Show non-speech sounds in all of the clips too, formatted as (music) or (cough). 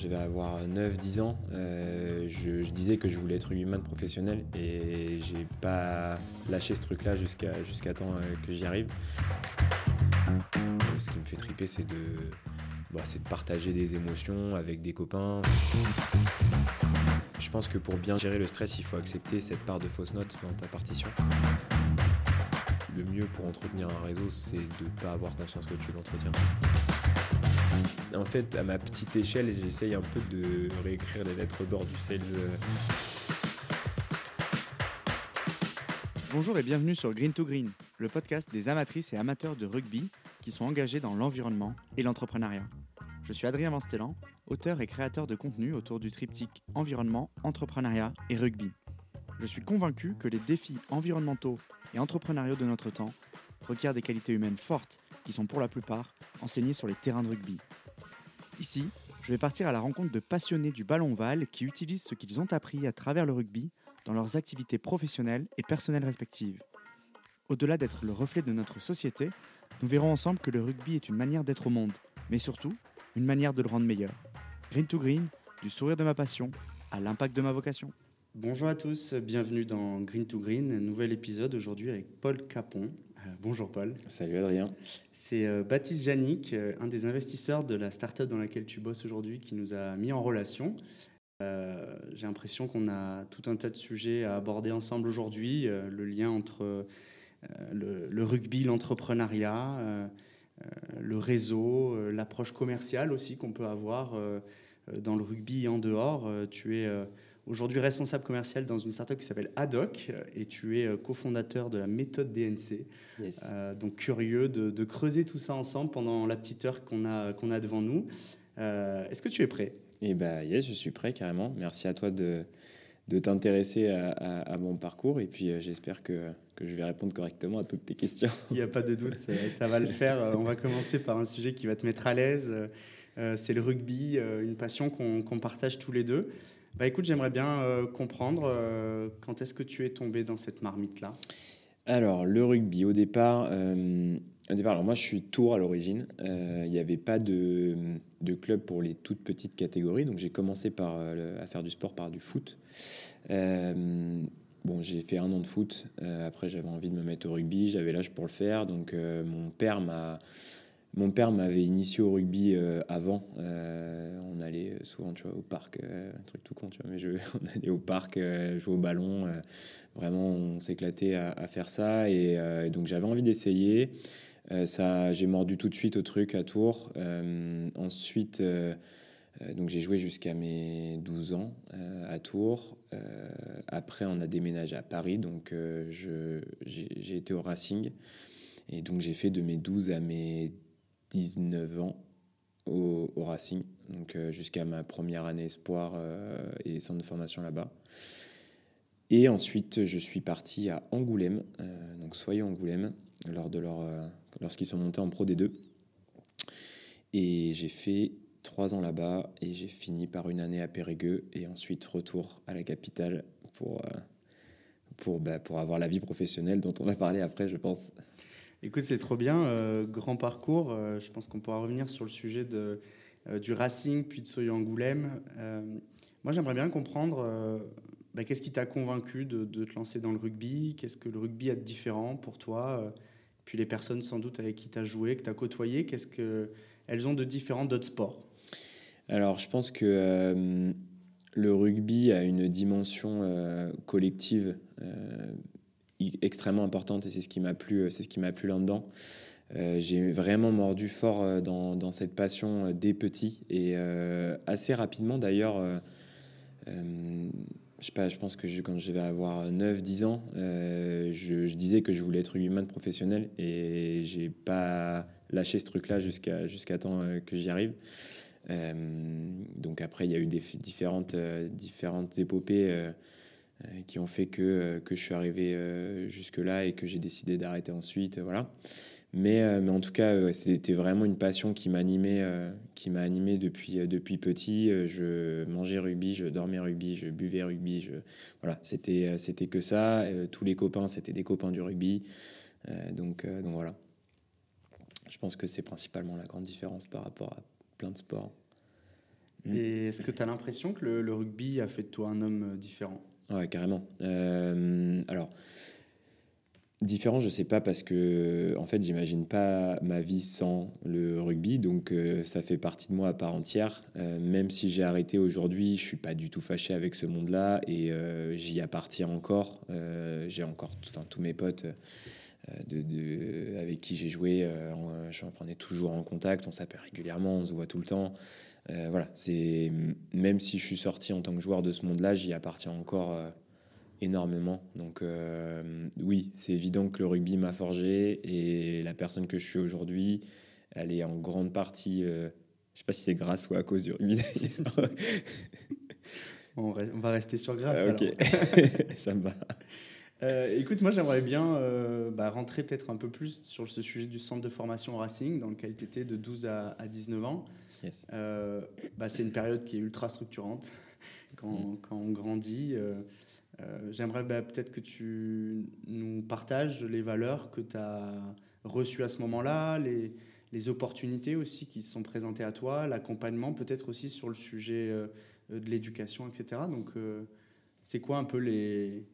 je devais avoir 9-10 ans, euh, je, disais que je voulais être rugbyman professionnel et j'ai pas lâché ce truc-là jusqu'à temps euh, que j'y arrive. Ce qui me fait triper, c'est de, bah, de partager des émotions avec des copains. Je pense que pour bien gérer le stress, il faut accepter cette part de fausse note dans ta partition. Le mieux pour entretenir un réseau, c'est de ne pas avoir conscience que tu l'entretiens. En fait, à ma petite échelle, j'essaye un peu de réécrire les lettres d'or du sales. Bonjour et bienvenue sur Green to Green, le podcast des amatrices et amateurs de rugby qui sont engagés dans l'environnement et l'entrepreneuriat. Je suis Adrien Vanstellan, auteur et créateur de contenu autour du triptyque environnement, entrepreneuriat et rugby. Je suis convaincu que les défis environnementaux et entrepreneuriaux de notre temps requièrent des qualités humaines fortes qui sont pour la plupart enseignées sur les terrains de rugby. Ici, je vais partir à la rencontre de passionnés du ballon ovale qui utilisent ce qu'ils ont appris à travers le rugby dans leurs activités professionnelles et personnelles respectives. Au-delà d'être le reflet de notre société, nous verrons ensemble que le rugby est une manière d'être au monde, mais surtout une manière de le rendre meilleur. Green to Green, du sourire de ma passion à l'impact de ma vocation. Bonjour à tous, bienvenue dans Green to Green, nouvel épisode aujourd'hui avec Paul Capon, bonjour Paul. Salut Adrien. C'est euh, Baptiste Janik, euh, un des investisseurs de la startup dans laquelle tu bosses aujourd'hui, qui nous a mis en relation. J'ai l'impression qu'on a tout un tas de sujets à aborder ensemble aujourd'hui. le lien entre le, rugby, l'entrepreneuriat, le réseau, l'approche commerciale aussi qu'on peut avoir dans le rugby et en dehors. tu es aujourd'hui responsable commercial dans une startup qui s'appelle Adoc et tu es euh, cofondateur de la méthode DNC. Euh, donc curieux de, creuser tout ça ensemble pendant la petite heure qu'on a, qu'on a devant nous. Euh, est-ce que tu es prêt? Eh bien, yes, je suis prêt carrément. Merci à toi de, de t'intéresser à, mon parcours et puis j'espère que, que, je vais répondre correctement à toutes tes questions. Il n'y a pas de doute, ça, va le faire. On va commencer par un sujet qui va te mettre à l'aise. C'est le rugby, une passion qu'on partage tous les deux. Bah écoute, j'aimerais bien euh, comprendre euh, quand est-ce que tu es tombé dans cette marmite-là? Alors, le rugby, au départ, euh, au départ alors moi je suis tour à l'origine. Il n'y avait pas de, de, club pour les toutes petites catégories, donc j'ai commencé par, à faire du sport par du foot. Bon, j'ai fait un an de foot. après, j'avais envie de me mettre au rugby. J'avais l'âge pour le faire. Donc, mon père m'a mon père m'avait initié au rugby euh, avant. Euh, on allait souvent tu vois, au parc, euh, un truc tout con, mais (laughs) on allait au parc jouer au ballon. vraiment, on s'éclatait à, faire ça. Et, donc, j'avais envie d'essayer. ça, j'ai mordu tout de suite au truc à Tours. ensuite, donc j'ai joué jusqu'à mes 12 ans à Tours. après, on a déménagé à Paris. Donc, j'ai été au Racing. Et donc, j'ai fait de mes 12 à mes 19 ans au, Racing, donc euh, jusqu'à ma première année espoir euh, et centre de formation là-bas. Et ensuite, je suis parti à Angoulême, euh, donc soyez Angoulême, lors de leur, lorsqu'ils sont montés en Pro D2. Et j'ai fait trois ans là-bas et j'ai fini par une année à Périgueux et ensuite retour à la capitale pour, pour, bah, pour avoir la vie professionnelle dont on va parler après, je pense. Écoute, c'est trop bien, euh, grand parcours. Euh, je pense qu'on pourra revenir sur le sujet de, euh, du Racing, puis de Soyo Angoulême. moi, j'aimerais bien comprendre bah, qu'est-ce qui t'a convaincu de, de, te lancer dans le rugby? Qu'est-ce que le rugby a de différent pour toi? Puis les personnes sans doute avec qui tu as joué, que tu as côtoyé, qu'est-ce qu'elles ont de différent d'autres sports? Alors, je pense que le rugby a une dimension collective extrêmement importante et c'est ce qui m'a plu, euh, c'est ce qui m'a plu là-dedans. Euh, j'ai vraiment mordu fort euh, dans, cette passion dès petit et assez rapidement d'ailleurs. je sais pas, je pense que quand je vais avoir 9-10 ans, je, je, disais que je voulais être humain professionnel et j'ai pas lâché ce truc-là jusqu'à jusqu'à temps que j'y arrive. donc après, il y a eu des différentes, différentes épopées qui ont fait que, euh, que je suis arrivé euh, jusque-là et que j'ai décidé d'arrêter ensuite. voilà. Mais, mais en tout cas, c'était vraiment une passion qui m'animait, qui m'a animé depuis, depuis petit. Je mangeais rugby, je dormais rugby, je buvais rugby. Voilà, c'était, c'était que ça. tous les copains, c'était des copains du rugby. donc, donc voilà. Je pense que c'est principalement la grande différence par rapport à plein de sports. Et est-ce que tu as l'impression que le, rugby a fait de toi un homme différent? Ouais, carrément. alors, Différent, je sais pas parce que en fait, j'imagine pas ma vie sans le rugby, donc euh, ça fait partie de moi à part entière. Euh, même si j'ai arrêté aujourd'hui, je suis pas du tout fâché avec ce monde-là et euh, j'y appartiens encore. j'ai encore, tous mes potes avec qui j'ai joué, on, on est toujours en contact, on s'appelle régulièrement, on se voit tout le temps. Voilà, c'est même si je suis sorti en tant que joueur de ce monde-là, j'y appartiens encore énormément. Donc euh, oui, c'est évident que le rugby m'a forgé et la personne que je suis aujourd'hui, elle est en grande partie, euh, je sais pas si c'est grâce ou à cause du rugby on, va rester sur grâce. Ah, ok, (laughs) ça me va. Euh, écoute, moi j'aimerais bien bah, rentrer peut-être un peu plus sur ce sujet du centre de formation Racing dans lequel tu étais de 12 à, 19 ans. Bah, c'est une période qui est ultra structurante (laughs) quand, mm. quand on grandit. Euh, j'aimerais bah, peut-être que tu nous partages les valeurs que tu as reçues à ce moment-là, les, les, opportunités aussi qui se sont présentées à toi, l'accompagnement peut-être aussi sur le sujet euh, de l'éducation, etc. Donc, euh, c'est quoi un peu les,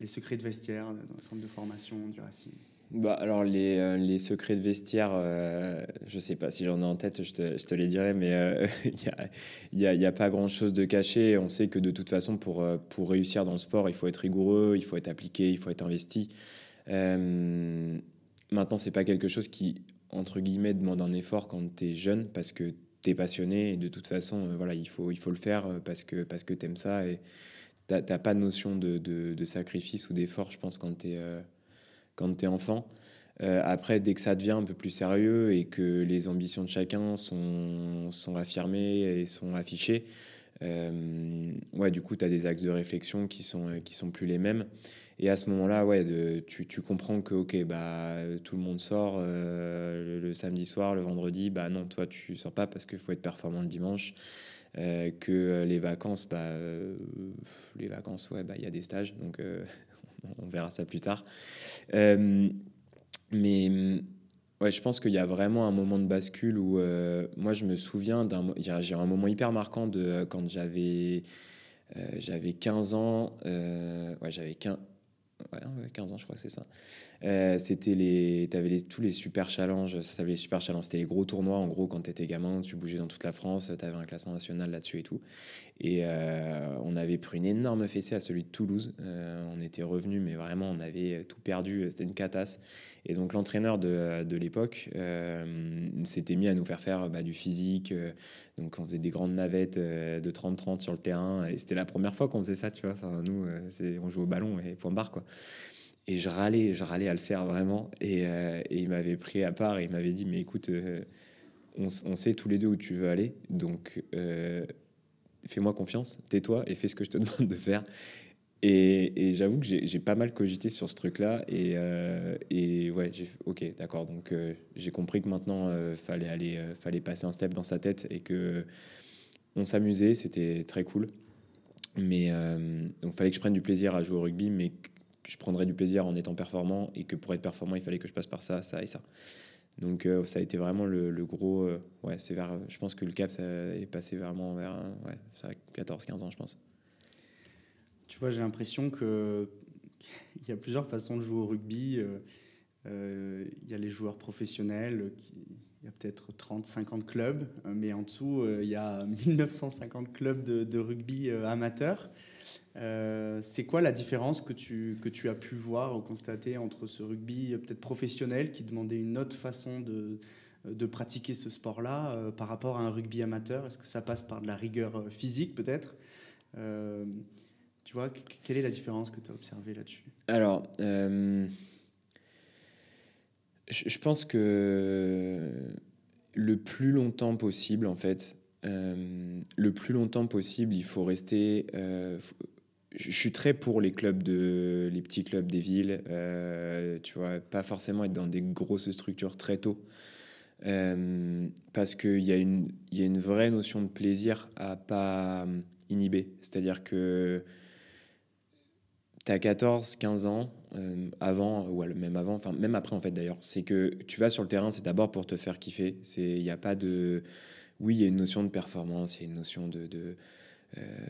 les secrets de vestiaire dans le centre de formation du Racing? Bah, alors, les, euh, les, secrets de vestiaire, euh, je sais pas si j'en ai en tête, je te, je te les dirai, mais euh, (laughs) il n'y a, y a, pas grand-chose de caché. On sait que de toute façon, pour, pour réussir dans le sport, il faut être rigoureux, il faut être appliqué, il faut être investi. maintenant, ce n'est pas quelque chose qui, entre guillemets, demande un effort quand tu es jeune, parce que tu es passionné, et de toute façon, voilà, il, faut, il faut le faire parce que, parce que tu aimes ça, et tu n'as pas de notion de, de, de sacrifice ou d'effort, je pense, quand tu es quand tu es enfant. Euh, après, dès que ça devient un peu plus sérieux et que les ambitions de chacun sont, sont affirmées et sont affichées, euh, ouais, du coup, tu as des axes de réflexion qui sont, qui sont plus les mêmes. Et à ce moment-là, ouais, tu, tu, comprends que ok, bah, tout le monde sort euh, le, samedi soir, le vendredi. Bah non, toi, tu sors pas parce qu'il faut être performant le dimanche. que les vacances, bah, les vacances, ouais, bah, il y a des stages, donc on verra ça plus tard. Euh, mais ouais, je pense qu'il y a vraiment un moment de bascule où euh, moi je me souviens d'un j'ai un moment hyper marquant de quand j'avais euh, j'avais 15 ans ouais j'avais 15 ouais, 15 ans je crois que c'est ça euh, c'était les, tu avais les, tous les super challenges, ça s'appelait les super challenges, c'était les gros tournois en gros quand tu étais gamin, tu bougeais dans toute la France, tu avais un classement national là-dessus et tout. Et euh, on avait pris une énorme fessée à celui de Toulouse. Euh, on était revenu, mais vraiment on avait tout perdu, c'était une catasse. Et donc l'entraîneur de, de l'époque s'était mis à nous faire faire bah, du physique. donc on faisait des grandes navettes de 30-30 sur le terrain. Et c'était la première fois qu'on faisait ça, tu vois. Enfin, nous, on jouait au ballon et point barre, quoi. Et je râlais, je râlais à le faire vraiment. Et, euh, il m'avait pris à part et il m'avait dit, mais écoute, euh, on, sait tous les deux où tu veux aller, donc euh, fais-moi confiance, tais-toi et fais ce que je te (laughs) demande de faire. Et, j'avoue que j'ai pas mal cogité sur ce truc-là. Et, et, ouais, ok, d'accord. Donc j'ai compris que maintenant, fallait aller, fallait passer un step dans sa tête et que on s'amusait, c'était très cool. Mais donc fallait que je prenne du plaisir à jouer au rugby, mais que je prendrais du plaisir en étant performant et que pour être performant, il fallait que je passe par ça, ça et ça. Donc euh, ça a été vraiment le, gros... Euh, ouais, c'est vers... Je pense que le cap ça est passé vraiment vers ouais, 14-15 ans, je pense. Tu vois, j'ai l'impression que (laughs) il y a plusieurs façons de jouer au rugby. Euh, il y a les joueurs professionnels, il y a peut-être 30-50 clubs, mais en dessous, il y a 1950 clubs de, de rugby amateurs. Euh, c'est quoi la différence que tu, que tu as pu voir ou constater entre ce rugby peut-être professionnel qui demandait une autre façon de, de pratiquer ce sport-là euh, par rapport à un rugby amateur? Est-ce que ça passe par de la rigueur euh, physique peut-être? Tu vois, quelle est la différence que tu as observée là-dessus? Alors, je pense que le plus longtemps possible, en fait, le plus longtemps possible, il faut rester je suis très pour les clubs de les petits clubs des villes euh, tu vois pas forcément être dans des grosses structures très tôt euh, parce qu'il y a une y a une vraie notion de plaisir à pas euh, inhiber. C'est à dire que tu as 14 15 ans avant ou même avant enfin même après en fait d'ailleurs. C'est que tu vas sur le terrain c'est d'abord pour te faire kiffer. Il n'y a pas de oui, il y a une notion de performance, il y a une notion de,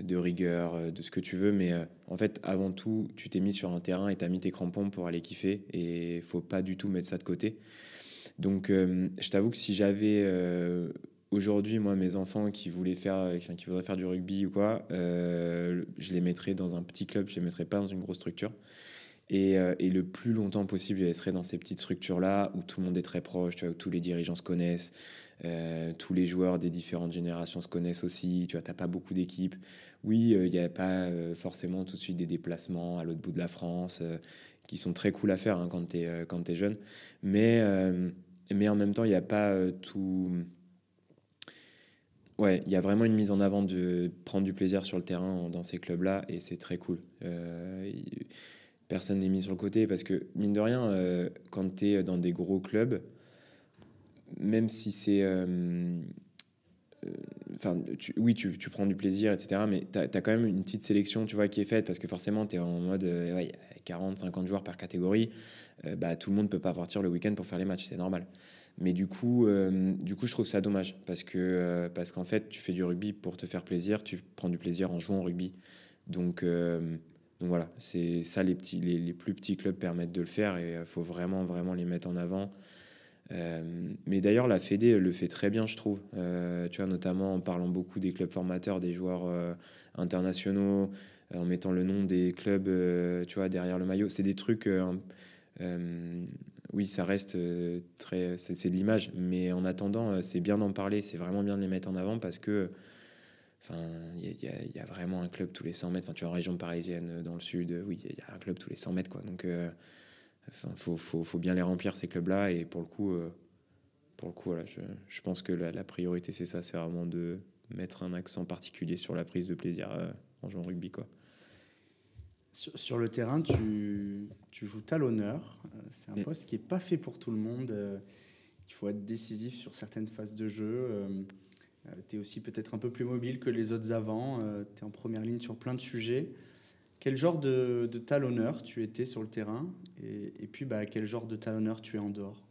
de rigueur, de ce que tu veux, mais en fait, avant tout, tu t'es mis sur un terrain et tu as mis tes crampons pour aller kiffer, et faut pas du tout mettre ça de côté. Donc, je t'avoue que si j'avais aujourd'hui, moi, mes enfants qui voulaient faire, qui voudraient faire du rugby ou quoi, euh, je les mettrais dans un petit club, je les mettrais pas dans une grosse structure. Et, euh, le plus longtemps possible, je les laisserais dans ces petites structures-là où tout le monde est très proche, où tous les dirigeants se connaissent, euh, tous les joueurs des différentes générations se connaissent aussi. Tu vois, pas beaucoup d'équipes. Oui, il n'y a pas forcément tout de suite des déplacements à l'autre bout de la France qui sont très cool à faire hein, quand tu es, jeune. Mais, mais en même temps, il n'y a pas tout ouais, il y a vraiment une mise en avant de prendre du plaisir sur le terrain dans ces clubs-là et c'est très cool. Euh, personne n'est mis sur le côté parce que, mine de rien, euh, quand tu es dans des gros clubs, même si c'est. Euh, enfin, oui, tu, prends du plaisir, etc. Mais tu as, quand même une petite sélection tu vois, qui est faite parce que forcément, tu es en mode ouais, 40, 50 joueurs par catégorie. bah, tout le monde ne peut pas partir le week-end pour faire les matchs, c'est normal. Mais du coup, euh, du coup, je trouve ça dommage parce que euh, parce qu'en fait, tu fais du rugby pour te faire plaisir, tu prends du plaisir en jouant au rugby. Donc, euh, donc voilà, c'est ça les petits, les, les, plus petits clubs permettent de le faire et il faut vraiment vraiment les mettre en avant. Mais d'ailleurs, la Fédé le fait très bien, je trouve. tu vois, notamment en parlant beaucoup des clubs formateurs, des joueurs internationaux, en mettant le nom des clubs, tu vois, derrière le maillot. C'est des trucs oui, ça reste euh, très. C'est de l'image, mais en attendant, euh, c'est bien d'en parler, c'est vraiment bien de les mettre en avant parce que. Enfin, il y, a vraiment un club tous les 100 mètres. Enfin, tu es en région parisienne, euh, dans le sud, oui, il y a un club tous les 100 mètres, quoi. Donc, enfin, faut, faut, faut, bien les remplir ces clubs-là. Et pour le coup, pour le coup, voilà, je, je pense que la, la priorité, c'est ça, c'est vraiment de mettre un accent particulier sur la prise de plaisir en jouant au rugby, quoi. Sur, le terrain, tu, tu joues talonneur. Euh, c'est un mm. poste qui n'est pas fait pour tout le monde. Euh, il faut être décisif sur certaines phases de jeu. Euh, tu es aussi peut-être un peu plus mobile que les autres avant. Tu es en première ligne sur plein de sujets. Quel genre de, de talonneur tu étais sur le terrain et, et puis bah, quel genre de talonneur tu es en dehors?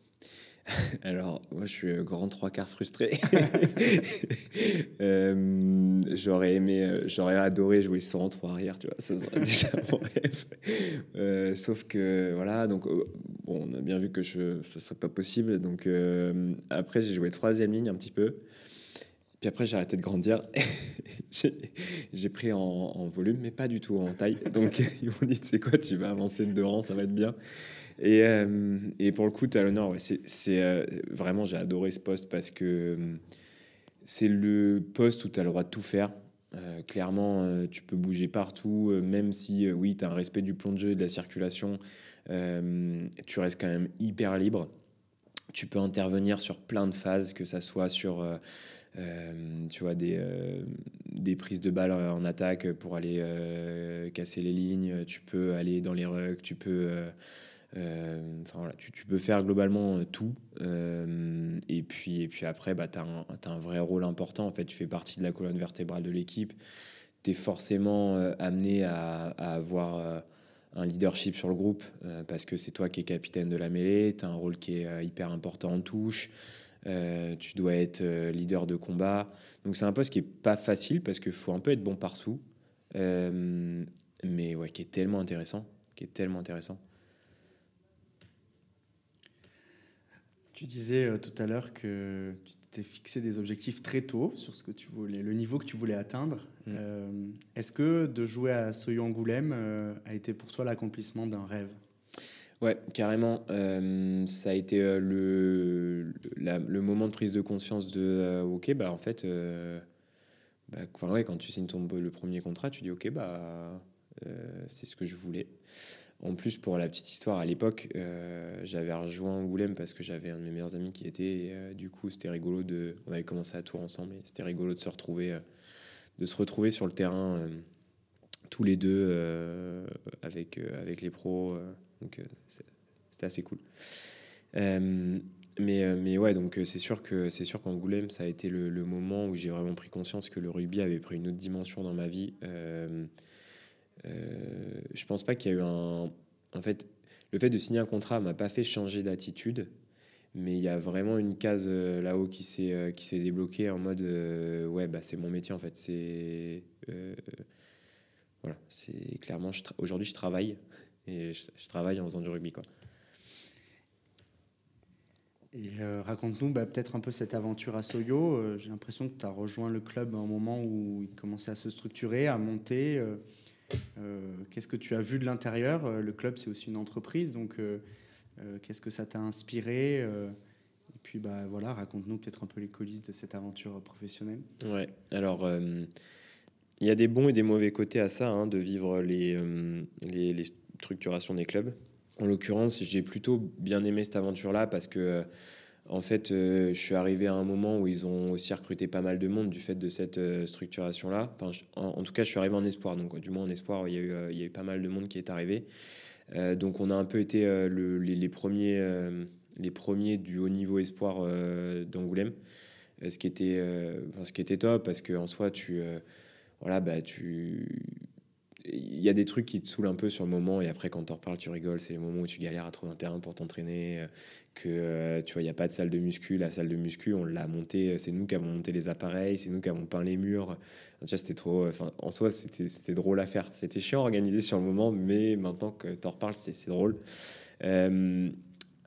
(laughs) Alors, moi, je suis grand trois quarts frustré. (laughs) (laughs) euh, j'aurais aimé, euh, j'aurais adoré jouer sans trois arrière, tu vois, ça serait déjà mon rêve. Euh, sauf que, voilà, donc, bon, on a bien vu que je, ça serait pas possible. Donc, euh, après, j'ai joué troisième ligne un petit peu. Puis après, j'ai arrêté de grandir. (laughs) j'ai pris en, volume, mais pas du tout en taille. Donc, (laughs) ils m'ont dit, tu sais quoi, tu vas avancer de deux rangs, ça va être bien. Et, euh, pour le coup, Talonneur, ouais, c'est euh, vraiment, j'ai adoré ce poste parce que euh, c'est le poste où tu as le droit de tout faire. clairement, tu peux bouger partout, même si, oui, tu as un respect du plan de jeu et de la circulation, tu restes quand même hyper libre. Tu peux intervenir sur plein de phases, que ça soit sur tu vois, des, des prises de balles en attaque pour aller casser les lignes, tu peux aller dans les rucks, tu peux euh, tu, peux faire globalement euh, tout. Euh, et, puis, et puis après, bah, tu as, un vrai rôle important. En fait, tu fais partie de la colonne vertébrale de l'équipe. Tu es forcément amené à avoir un leadership sur le groupe parce que c'est toi qui es capitaine de la mêlée. Tu as un rôle qui est hyper important en touche. tu dois être leader de combat. Donc, c'est un poste qui est pas facile parce qu'il faut un peu être bon partout. mais ouais, qui est tellement intéressant. Qui est tellement intéressant. Tu disais euh, tout à l'heure que tu t'es fixé des objectifs très tôt sur ce que tu voulais, le niveau que tu voulais atteindre. Mm. Euh, est-ce que de jouer à Soyo Angoulême euh, a été pour toi l'accomplissement d'un rêve? Ouais, carrément. ça a été le, le moment de prise de conscience de ok, bah en fait, bah, ouais, quand tu signes ton, le premier contrat, tu dis ok, bah c'est ce que je voulais. En plus, pour la petite histoire, à l'époque, euh, j'avais rejoint Angoulême parce que j'avais un de mes meilleurs amis qui était. Euh, du coup, c'était rigolo de. On avait commencé à tour ensemble et c'était rigolo de se retrouver, euh, de se retrouver sur le terrain tous les deux avec avec les pros. donc, c'était assez cool. mais mais ouais, donc c'est sûr que c'est sûr qu'Angoulême, ça a été le, le moment où j'ai vraiment pris conscience que le rugby avait pris une autre dimension dans ma vie. Euh, je pense pas qu'il y a eu un. En fait, le fait de signer un contrat m'a pas fait changer d'attitude, Mais il y a vraiment une case là-haut qui s'est qui s'est débloquée en mode ouais bah c'est mon métier en fait c'est voilà c'est clairement aujourd'hui je travaille (laughs) et je, travaille en faisant du rugby quoi. Et euh, raconte-nous bah, peut-être un peu cette aventure à Soyo. Euh, j'ai l'impression que tu as rejoint le club à un moment où il commençait à se structurer, à monter. Euh, qu'est-ce que tu as vu de l'intérieur? Le club, c'est aussi une entreprise, donc qu'est-ce que ça t'a inspiré Et puis bah, voilà, raconte-nous peut-être un peu les coulisses de cette aventure professionnelle. Ouais, alors il y a des bons et des mauvais côtés à ça, hein, de vivre les structurations des clubs. En l'occurrence, j'ai plutôt bien aimé cette aventure-là parce que, en fait, euh, je suis arrivé à un moment où ils ont aussi recruté pas mal de monde du fait de cette euh, structuration-là. En, tout cas, je suis arrivé en espoir. Donc, du moins en espoir, il y a eu, euh, pas mal de monde qui est arrivé. donc, on a un peu été les, premiers, les premiers du haut niveau espoir d'Angoulême. ce, qui était, ce qui était top parce qu'en soi, tu, voilà, bah, tu il y a des trucs qui te saoulent un peu sur le moment et après quand t'en reparles tu rigoles. C'est le moment où tu galères à trouver un terrain pour t'entraîner euh, que euh, tu vois il n'y a pas de salle de muscu. La salle de muscu on l'a montée c'est nous qui avons monté les appareils c'est nous qui avons peint les murs. C'était trop en soi c'était drôle à faire. C'était chiant à organiser sur le moment mais maintenant que t'en reparles c'est drôle. Euh,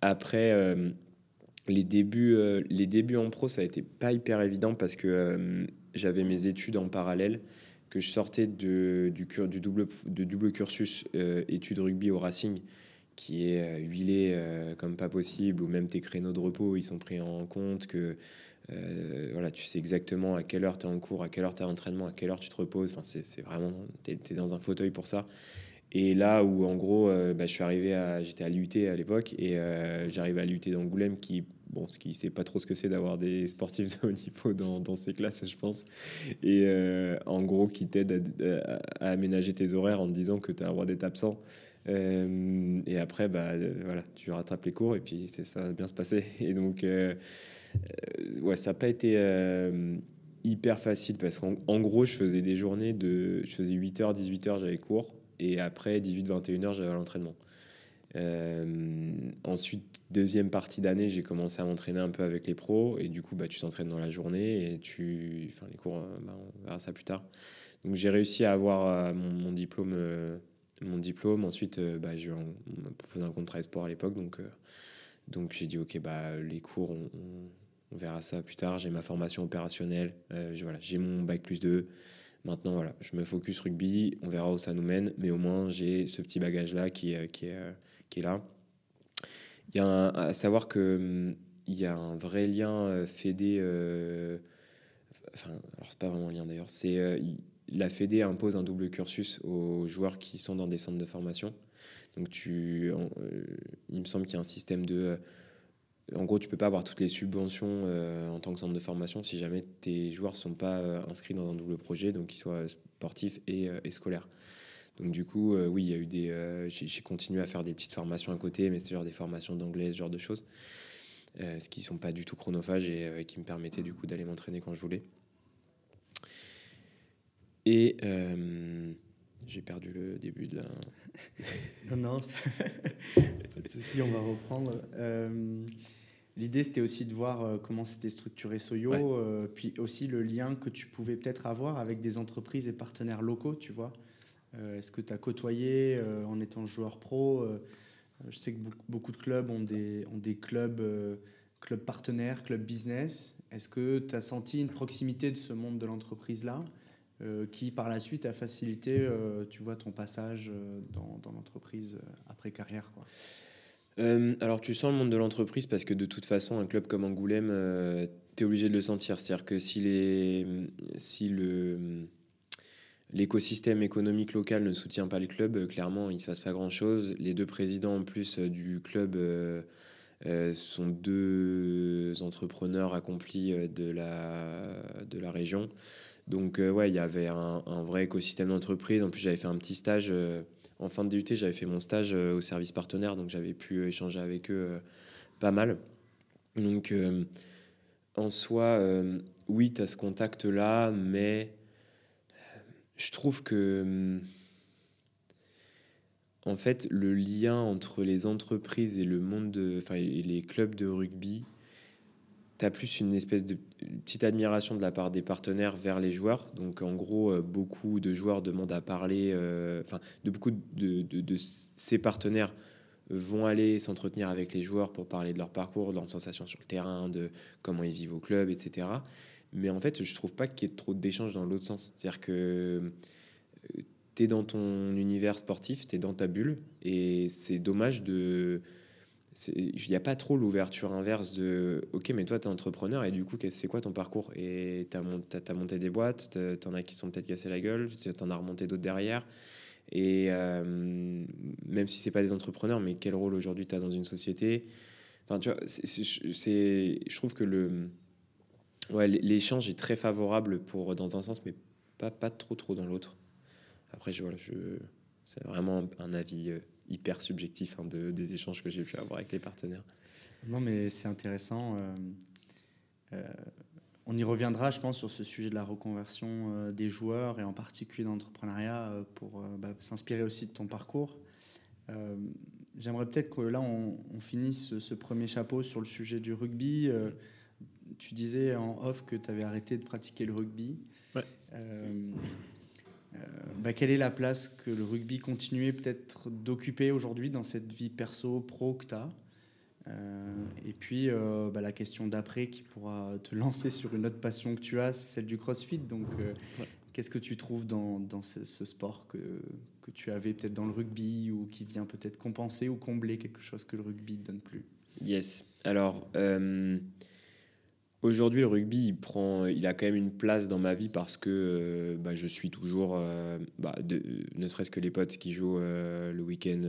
après les débuts les débuts en pro ça a été pas hyper évident parce que j'avais mes études en parallèle que je sortais de, du, double, de double cursus euh, études rugby au Racing, qui est euh, huilé euh, comme pas possible, ou même tes créneaux de repos, ils sont pris en compte, que voilà, tu sais exactement à quelle heure tu es en cours, à quelle heure tu en entraînement, à quelle heure tu te reposes. Enfin, c'est vraiment, tu es, dans un fauteuil pour ça. Et là où, en gros, bah, je suis arrivé j'étais à l'UT à l'époque, et j'arrive à l'UT d'Angoulême qui bon, ce qui sait pas trop ce que c'est d'avoir des sportifs de haut niveau dans, dans ces classes, je pense. Et euh, en gros, qui t'aide à, aménager tes horaires en te disant que tu as le droit d'être absent. Euh, et après, bah, voilà, tu rattrapes les cours et puis ça va bien se passer. Et donc, euh, ouais, ça n'a pas été hyper facile parce qu'en gros, je faisais des journées de. Je faisais 8h, 18h, j'avais cours. Et après, 18, 21h, j'avais l'entraînement. Euh, ensuite, deuxième partie d'année, j'ai commencé à m'entraîner un peu avec les pros. Et du coup, bah, tu t'entraînes dans la journée et tu. Enfin, les cours, euh, bah, on verra ça plus tard. Donc, j'ai réussi à avoir euh, mon, diplôme. mon diplôme. Ensuite, bah, j'ai proposé un contrat sport à l'époque. Donc, donc j'ai dit, OK, bah, les cours, on, on, verra ça plus tard. J'ai ma formation opérationnelle. voilà, j'ai mon bac plus 2. Maintenant, voilà, je me focus rugby. On verra où ça nous mène. Mais au moins, j'ai ce petit bagage-là qui, qui est qui est là. Il y a à savoir que hum, il y a un vrai lien euh, Fédé. Euh, enfin, alors c'est pas vraiment un lien d'ailleurs. C'est euh, la Fédé impose un double cursus aux joueurs qui sont dans des centres de formation. Donc tu, il me semble qu'il y a un système de en gros, tu peux pas avoir toutes les subventions en tant que centre de formation si jamais tes joueurs sont pas inscrits dans un double projet, donc qu'ils soient sportifs et, et scolaires. Donc du coup, euh, oui, il y a eu des, euh, j'ai continué à faire des petites formations à côté, mais c'était genre des formations d'anglais, ce genre de choses, euh, ce qui sont pas du tout chronophages et qui me permettaient du coup d'aller m'entraîner quand je voulais. Et j'ai perdu le début de la. (laughs) non, non, (laughs) pas de souci, on va reprendre. L'idée, c'était aussi de voir comment c'était structuré Soyo, puis aussi le lien que tu pouvais peut-être avoir avec des entreprises et partenaires locaux, tu vois. Euh, est-ce que tu as côtoyé euh, en étant joueur pro euh, Je sais que beaucoup de clubs ont des, clubs, clubs partenaires, clubs business. Est-ce que tu as senti une proximité de ce monde de l'entreprise-là qui par la suite a facilité tu vois, ton passage dans, l'entreprise après carrière alors tu sens le monde de l'entreprise parce que de toute façon un club comme Angoulême, tu es obligé de le sentir. C'est-à-dire que si, les, si le l'écosystème économique local ne soutient pas le club, euh, clairement, il ne se passe pas grand-chose. Les deux présidents en plus euh, du club euh, sont deux entrepreneurs accomplis de la, de la région. Donc ouais, il y avait un, vrai écosystème d'entreprise. En plus, j'avais fait un petit stage en fin de DUT, j'avais fait mon stage au service partenaire, donc j'avais pu échanger avec eux pas mal. Donc en soi, oui, tu as ce contact-là, mais je trouve que hum, en fait, le lien entre les entreprises et le monde de, enfin, et les clubs de rugby, tu as plus une espèce de petite admiration de la part des partenaires vers les joueurs. Donc, en gros, euh, beaucoup de joueurs demandent à parler, euh, enfin, de beaucoup de, de, de, ces partenaires vont aller s'entretenir avec les joueurs pour parler de leur parcours, de leurs sensations sur le terrain, de comment ils vivent au club, etc. Mais en fait, je trouve pas qu'il y ait trop d'échanges dans l'autre sens. C'est-à-dire que euh, tu es dans ton univers sportif, tu es dans ta bulle, et c'est dommage de il n'y a pas trop l'ouverture inverse de ok mais toi tu es entrepreneur et du coup c'est quoi ton parcours? Et tu as, monté des boîtes tu en as qui sont peut-être cassé la gueule tu en as remonté d'autres derrière. Et euh, même si c'est pas des entrepreneurs mais quel rôle aujourd'hui tu as dans une société? Enfin tu vois c'est je trouve que le ouais l'échange est très favorable pour dans un sens mais pas pas trop trop dans l'autre après je voilà je c'est vraiment un avis euh, hyper subjectif hein, de, des échanges que j'ai pu avoir avec les partenaires. Non, mais c'est intéressant. Euh, euh, on y reviendra, je pense, sur ce sujet de la reconversion des joueurs et en particulier dans l'entrepreneuriat pour bah, s'inspirer aussi de ton parcours. J'aimerais peut-être que là, on, finisse ce, premier chapeau sur le sujet du rugby. Tu disais en off que tu avais arrêté de pratiquer le rugby. Ouais. Euh, bah, quelle est la place que le rugby continuait peut-être d'occuper aujourd'hui dans cette vie perso, pro que tu as euh, et puis euh, bah, la question d'après qui pourra te (laughs) lancer sur une autre passion que tu as, c'est celle du crossfit. Donc qu'est-ce que tu trouves dans, dans ce, sport que, que tu avais peut-être dans le rugby ou qui vient peut-être compenser ou combler quelque chose que le rugby ne donne plus? Yes. Alors, Aujourd'hui, le rugby, il, prend, il a quand même une place dans ma vie parce que euh, bah, je suis toujours, euh, bah, ne serait-ce que les potes qui jouent euh, le week-end,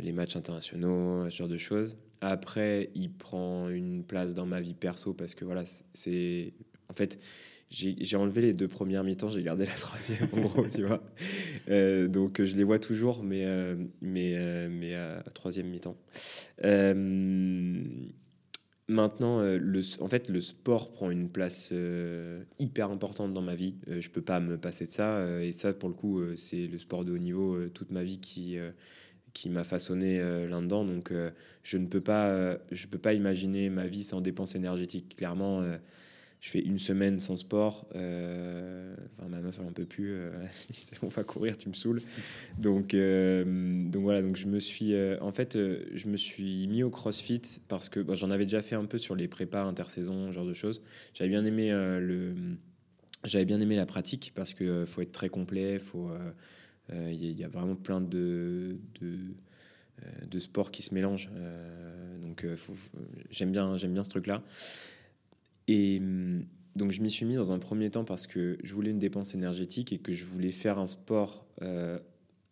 les matchs internationaux, ce genre de choses. Après, il prend une place dans ma vie perso parce que voilà, c'est. En fait, j'ai enlevé les deux premières mi-temps, j'ai gardé la troisième, en gros, tu vois. donc, je les vois toujours, mais, mais, mais à troisième mi-temps. Maintenant, euh, le, en fait, le sport prend une place euh, hyper importante dans ma vie. Euh, je peux pas me passer de ça. et ça, pour le coup, c'est le sport de haut niveau toute ma vie qui, qui m'a façonné là-dedans. Donc, je ne peux pas, je peux pas imaginer ma vie sans dépenses énergétiques. Clairement, je fais une semaine sans sport. Euh, enfin, ma meuf, elle en peut plus. Euh, (laughs) on va courir, tu me saoules. Donc, euh, donc voilà. Donc je me suis, en fait, je me suis mis au CrossFit parce que j'en avais déjà fait un peu sur les prépas intersaison, genre de choses. J'avais bien aimé bien aimé la pratique parce que faut être très complet. Faut, il y, a vraiment plein de, de de sports qui se mélangent. donc, j'aime bien, j'aime bien ce truc-là. Et hum, donc je m'y suis mis dans un premier temps parce que je voulais une dépense énergétique et que je voulais faire un sport euh,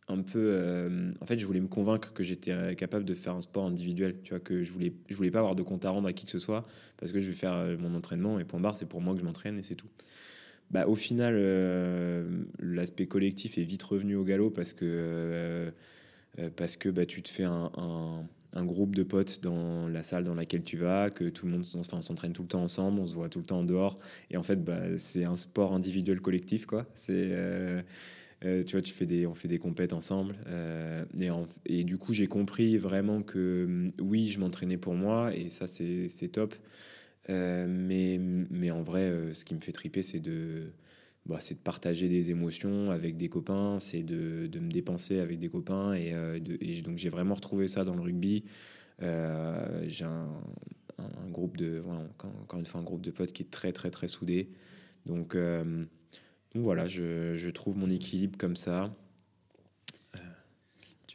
un peu. Euh, en fait, je voulais me convaincre que j'étais euh, capable de faire un sport individuel. Tu vois, que je voulais, je voulais pas avoir de compte à rendre à qui que ce soit parce que je vais faire mon entraînement et point barre, c'est pour moi que je m'entraîne et c'est tout. Bah, au final, l'aspect collectif est vite revenu au galop parce que, parce que bah, tu te fais un un groupe de potes dans la salle dans laquelle tu vas, que tout le monde enfin, s'entraîne tout le temps ensemble, on se voit tout le temps en dehors. Et en fait, bah, c'est un sport individuel collectif, quoi. C'est, euh, euh, tu vois, tu fais des, on fait des compètes ensemble. Euh, et, et, du coup, j'ai compris vraiment que oui, je m'entraînais pour moi, et ça, c'est, top. mais, mais en vrai, ce qui me fait triper, c'est de bah, c'est de partager des émotions avec des copains, c'est de, de, me dépenser avec des copains. Et, euh, donc j'ai vraiment retrouvé ça dans le rugby. Euh, j'ai un, groupe de, encore une fois, un groupe de potes qui est très très très soudé. Donc, euh, donc voilà, je, je, trouve mon équilibre comme ça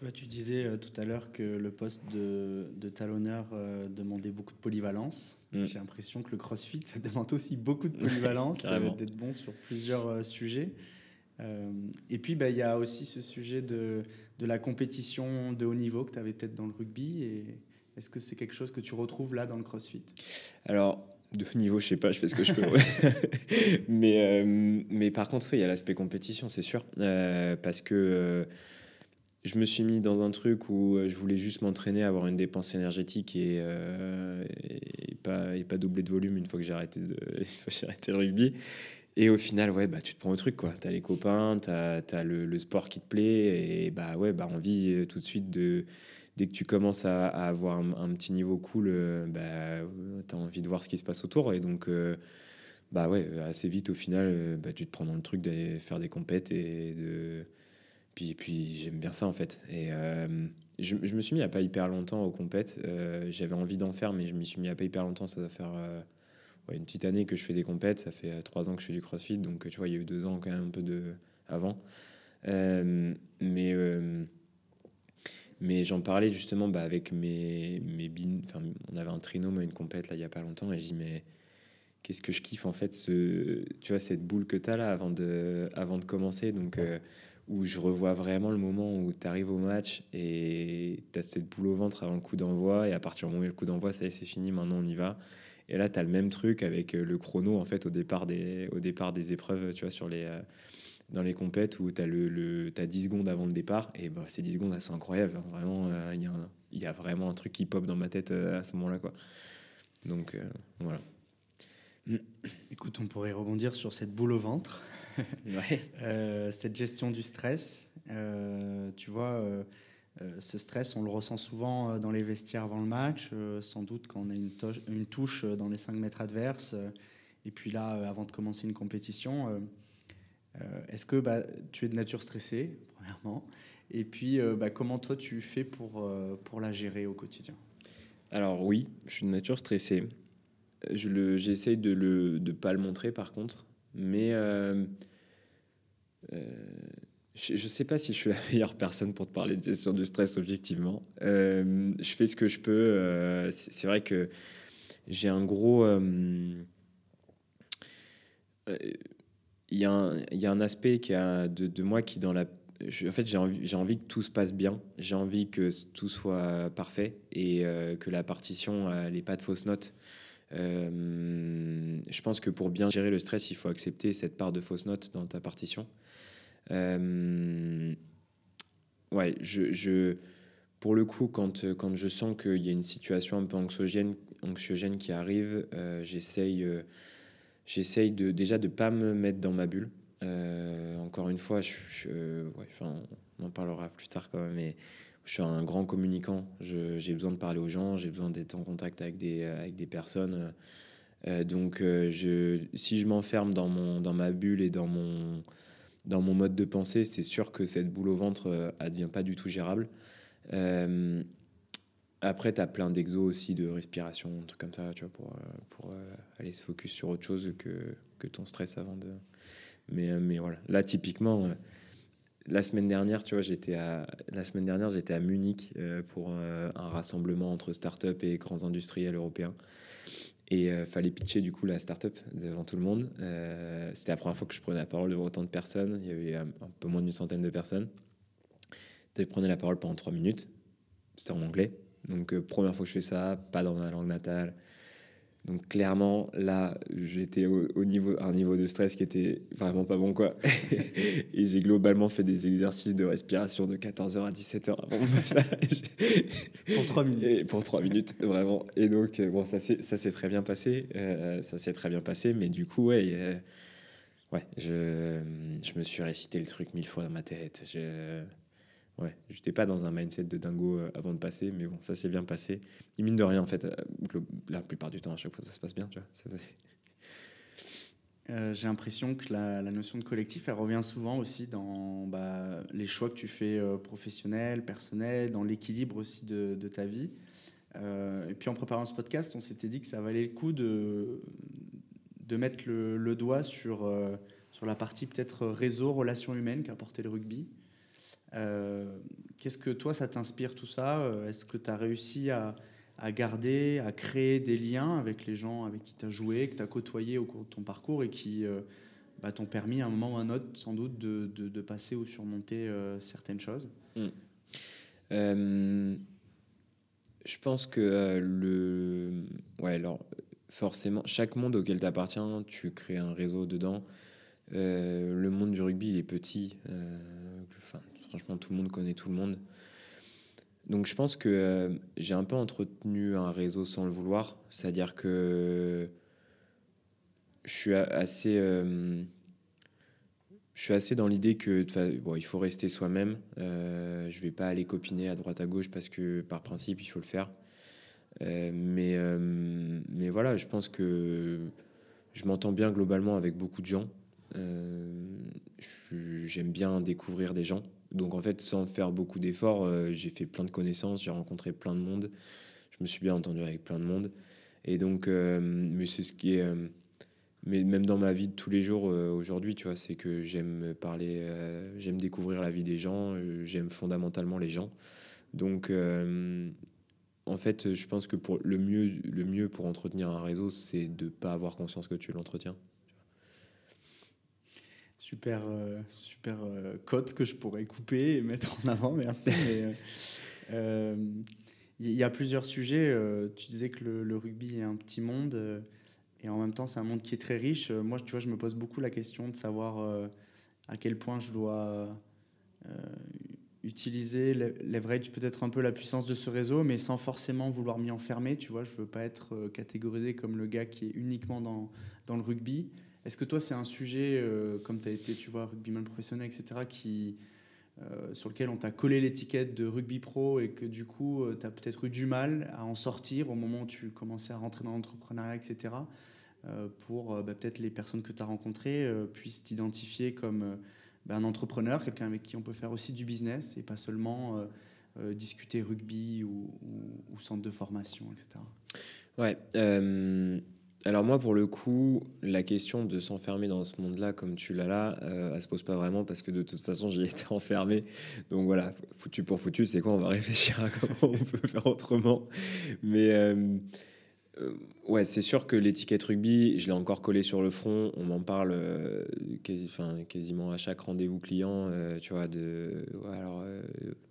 tu disais euh, tout à l'heure que le poste de, talonneur euh, demandait beaucoup de polyvalence. Mm. J'ai l'impression que le crossfit, ça demande aussi beaucoup de (laughs) polyvalence, d'être bon sur plusieurs euh, sujets. et puis, bah, il y a aussi ce sujet de, de la compétition de haut niveau que tu avais peut-être dans le rugby. Et est-ce que c'est quelque chose que tu retrouves là dans le crossfit? Alors, de haut niveau, je sais pas, je fais ce que je peux. (laughs) mais, mais par contre, il y a l'aspect compétition, c'est sûr. parce que je me suis mis dans un truc où euh, je voulais juste m'entraîner, avoir une dépense énergétique et, euh, pas, doubler de volume (laughs) une fois que j'ai arrêté, le rugby. Et au final, ouais, bah, tu te prends au truc, quoi. Tu as les copains, tu as, le, sport qui te plaît, et bah ouais, bah, envie euh, tout de suite. Dès que tu commences à, avoir un, petit niveau cool, bah, tu as envie de voir ce qui se passe autour. Et donc, bah ouais, assez vite, au final, bah, tu te prends dans le truc d'aller faire des compètes et de. Puis, puis j'aime bien ça, en fait. Et je, je, me suis mis à pas hyper longtemps aux compètes. J'avais envie d'en faire, mais je m'y suis mis à pas hyper longtemps. Ça va faire une petite année que je fais des compètes, ça fait euh, trois ans que je fais du crossfit, donc tu vois, il y a eu deux ans quand même un peu de avant. Euh, mais euh, mais j'en parlais justement bah, avec mes, mes Enfin, on avait un trinôme à une compète là il y a pas longtemps et je dis mais qu'est-ce que je kiffe en fait ce, tu vois cette boule que tu as là avant de avant de commencer donc où je revois vraiment le moment où tu arrives au match et tu as cette boule au ventre avant le coup d'envoi et à partir du moment où le coup d'envoi ça y est c'est fini maintenant on y va et là, tu as le même truc avec euh, le chrono en fait au départ des, au départ des épreuves, tu vois, sur les, euh, dans les compètes où tu as, le, le as 10 secondes avant le départ. Et bah, ces 10 secondes, elles sont incroyables. Hein. Vraiment, euh, il y, y, a vraiment un truc qui pop dans ma tête à ce moment-là. quoi. Donc, voilà. Écoute, on pourrait rebondir sur cette boule au ventre. (laughs) Ouais. cette gestion du stress. tu vois euh, ce stress, on le ressent souvent euh, dans les vestiaires avant le match, euh, sans doute quand on a une, une touche dans les 5 mètres adverses, et puis là, avant de commencer une compétition. Est-ce que bah, tu es de nature stressée, premièrement Et puis, bah, comment toi, tu fais pour, pour la gérer au quotidien? Alors oui, je suis de nature stressée. J'essaye de ne de pas le montrer, par contre. Mais je ne sais pas si je suis la meilleure personne pour te parler de gestion du stress objectivement. Euh, je fais ce que je peux. Euh, c'est vrai que j'ai un gros... Euh, il y, a un, aspect qui a de, moi qui dans la... en fait, j'ai envie que tout se passe bien. J'ai envie que tout soit parfait et que la partition n'ait pas de fausses notes. Je pense que pour bien gérer le stress, il faut accepter cette part de fausses notes dans ta partition. Euh, ouais, je, je, pour le coup, quand, quand je sens qu'il y a une situation un peu anxiogène, qui arrive, euh, j'essaye, euh, j'essaye de, déjà de ne pas me mettre dans ma bulle. encore une fois, on en parlera plus tard quand même, je suis un grand communicant. J'ai besoin de parler aux gens, j'ai besoin d'être en contact avec des, personnes. donc, je, si je m'enferme dans, ma bulle et dans mon, mode de pensée, c'est sûr que cette boule au ventre, euh, elle devient pas du tout gérable. Euh, après, tu as plein d'exos aussi, de respiration, trucs comme ça, pour, euh, aller se focus sur autre chose que, ton stress avant de. Mais voilà. Là, typiquement, la semaine dernière, tu vois, j'étais à, la semaine dernière, j'étais à Munich pour un rassemblement entre startups et grands industriels européens. Et euh, fallait pitcher du coup la startup devant tout le monde. Euh, c'était la première fois que je prenais la parole devant autant de personnes. Il y avait un, peu moins d'une centaine de personnes. Je prenais la parole pendant trois minutes. C'était en anglais. Donc euh, première fois que je fais ça, pas dans ma langue natale. Donc clairement, là, j'étais au, niveau, à un niveau de stress qui était vraiment pas bon, quoi. (laughs) et j'ai globalement fait des exercices de respiration de 14h à 17h avant mon passage. pour 3 minutes. pour 3 minutes, vraiment. Et donc, euh, bon, ça s'est très bien passé. Euh, ça s'est très bien passé, mais du coup, ouais, euh, ouais je, je me suis récité le truc mille fois dans ma tête. Je ouais, j'étais pas dans un mindset de dingo euh, avant de passer, mais bon, ça s'est bien passé. Et mine de rien, en fait, euh, la plupart du temps, à chaque fois, ça se passe bien, tu vois. (laughs) Euh, j'ai l'impression que la, notion de collectif, elle revient souvent aussi dans bah, les choix que tu fais professionnels, personnels, dans l'équilibre aussi de, ta vie. et puis en préparant ce podcast, on s'était dit que ça valait le coup de, de mettre le, le doigt sur, sur la partie peut-être réseau, relations humaines qu'a apporté le rugby. Euh, qu'est-ce que toi, ça t'inspire tout ça? Euh, Est-ce que tu as réussi à, garder, à créer des liens avec les gens avec qui tu as joué, que tu as côtoyé au cours de ton parcours et qui euh, bah, t'ont permis à un moment ou à un autre, sans doute, de, passer ou surmonter certaines choses? Hmm. Je pense que le. Ouais, alors, forcément, chaque monde auquel tu appartiens, tu crées un réseau dedans. le monde du rugby, il est petit. Franchement, tout le monde connaît tout le monde. Donc je pense que euh, j'ai un peu entretenu un réseau sans le vouloir. C'est-à-dire que je suis assez je suis assez dans l'idée que bon, il faut rester soi-même. Euh, je vais pas aller copiner à droite à gauche parce que par principe il faut le faire. Euh, mais, euh, mais voilà, je pense que je m'entends bien globalement avec beaucoup de gens. Euh, j'aime bien découvrir des gens. Donc en fait, sans faire beaucoup d'efforts, j'ai fait plein de connaissances, j'ai rencontré plein de monde. Je me suis bien entendu avec plein de monde. Et donc, mais c'est ce qui est mais même dans ma vie de tous les jours aujourd'hui, tu vois, c'est que j'aime parler, j'aime découvrir la vie des gens, j'aime fondamentalement les gens. Donc, en fait, je pense que pour le mieux, le mieux pour entretenir un réseau, c'est de ne pas avoir conscience que tu l'entretiens. Super, euh, super euh, cote que je pourrais couper et mettre en avant, merci. (laughs) Euh, il y a plusieurs sujets. tu disais que le, rugby est un petit monde et en même temps, c'est un monde qui est très riche. Moi, tu vois, je me pose beaucoup la question de savoir à quel point je dois utiliser leverage peut-être un peu la puissance de ce réseau, mais sans forcément vouloir m'y enfermer. Tu vois, je veux pas être catégorisé comme le gars qui est uniquement dans, dans le rugby. Est-ce que toi, c'est un sujet, euh, comme tu as été, tu vois, rugbyman professionnel, etc., euh, sur lequel on t'a collé l'étiquette de rugby pro et que du coup, tu as peut-être eu du mal à en sortir au moment où tu commençais à rentrer dans l'entrepreneuriat, etc., pour bah, peut-être les personnes que tu as rencontrées puissent t'identifier comme ben, un entrepreneur, quelqu'un avec qui on peut faire aussi du business et pas seulement euh, euh, discuter rugby ou, centre de formation, etc. Ouais. Euh, alors moi, pour le coup, la question de s'enfermer dans ce monde-là, comme tu l'as là, euh, elle se pose pas vraiment parce que de toute façon, j'y étais (laughs) enfermé. Donc voilà, foutu pour foutu, c'est quoi On va réfléchir à comment on peut faire autrement. Mais euh, ouais, c'est sûr que l'étiquette rugby, je l'ai encore collée sur le front. On m'en parle euh, quasi, quasiment à chaque rendez-vous client. Euh, tu vois, de alors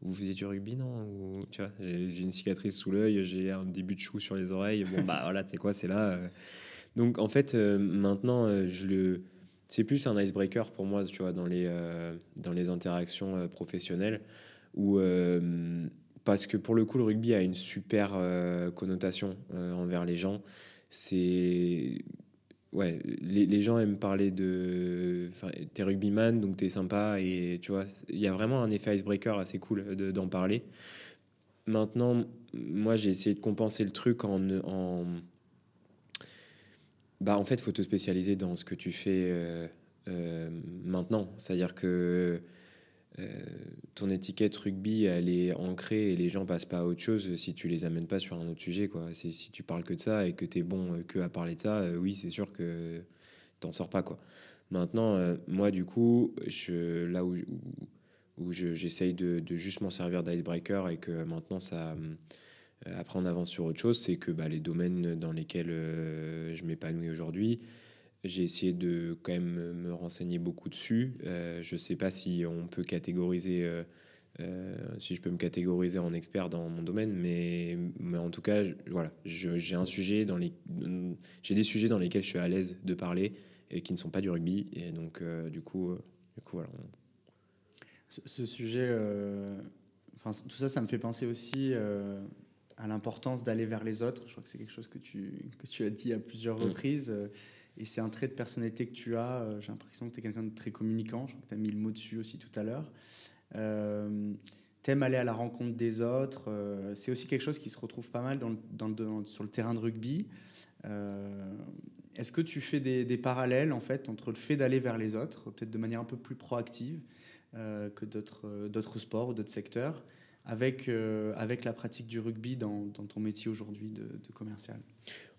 vous faisiez du rugby, non Tu vois, j'ai une cicatrice sous l'œil, j'ai un début de chou sur les oreilles. Bon, bah voilà, tu sais quoi, c'est là. Donc en fait, maintenant, je le. C'est plus un icebreaker pour moi, tu vois, dans les, dans les interactions professionnelles où parce que pour le coup, le rugby a une super euh, connotation euh, envers les gens. C'est. Ouais, les, gens aiment parler de. T'es rugbyman, donc t'es sympa, et tu vois, il y a vraiment un effet icebreaker assez cool d'en parler. Maintenant, moi, j'ai essayé de compenser le truc en bah, en fait, il faut te spécialiser dans ce que tu fais euh, maintenant. C'est-à-dire que euh, ton étiquette rugby, elle est ancrée et les gens passent pas à autre chose si tu les amènes pas sur un autre sujet. Quoi. Si tu parles que de ça et que tu es bon euh, que à parler de ça, euh, oui, c'est sûr que t'en sors pas. Quoi. Maintenant, moi, du coup, je, là où, où, j'essaye de, juste m'en servir d'icebreaker et que maintenant, ça, après, on avance sur autre chose, c'est que bah, les domaines dans lesquels je m'épanouis aujourd'hui, j'ai essayé de quand même me renseigner beaucoup dessus. Euh, je ne sais pas si on peut catégoriser, euh, euh, si je peux me catégoriser en expert dans mon domaine, mais, en tout cas, voilà, j'ai un sujet dans les, j'ai des sujets dans lesquels je suis à l'aise de parler et qui ne sont pas du rugby, et donc du coup, du coup, voilà. Ce, sujet, enfin tout ça, ça me fait penser aussi à l'importance d'aller vers les autres. Je crois que c'est quelque chose que tu, que tu as dit à plusieurs mmh. reprises. Et c'est un trait de personnalité que tu as. Euh, j'ai l'impression que tu es quelqu'un de très communicant. Je crois que tu as mis le mot dessus aussi tout à l'heure. Euh, T'aimes aller à la rencontre des autres. Euh, c'est aussi quelque chose qui se retrouve pas mal dans dans sur le terrain de rugby. Euh, est-ce que tu fais des, des, parallèles en fait entre le fait d'aller vers les autres, peut-être de manière un peu plus proactive que d'autres, d'autres sports ou d'autres secteurs, avec, avec la pratique du rugby dans, ton métier aujourd'hui de, commercial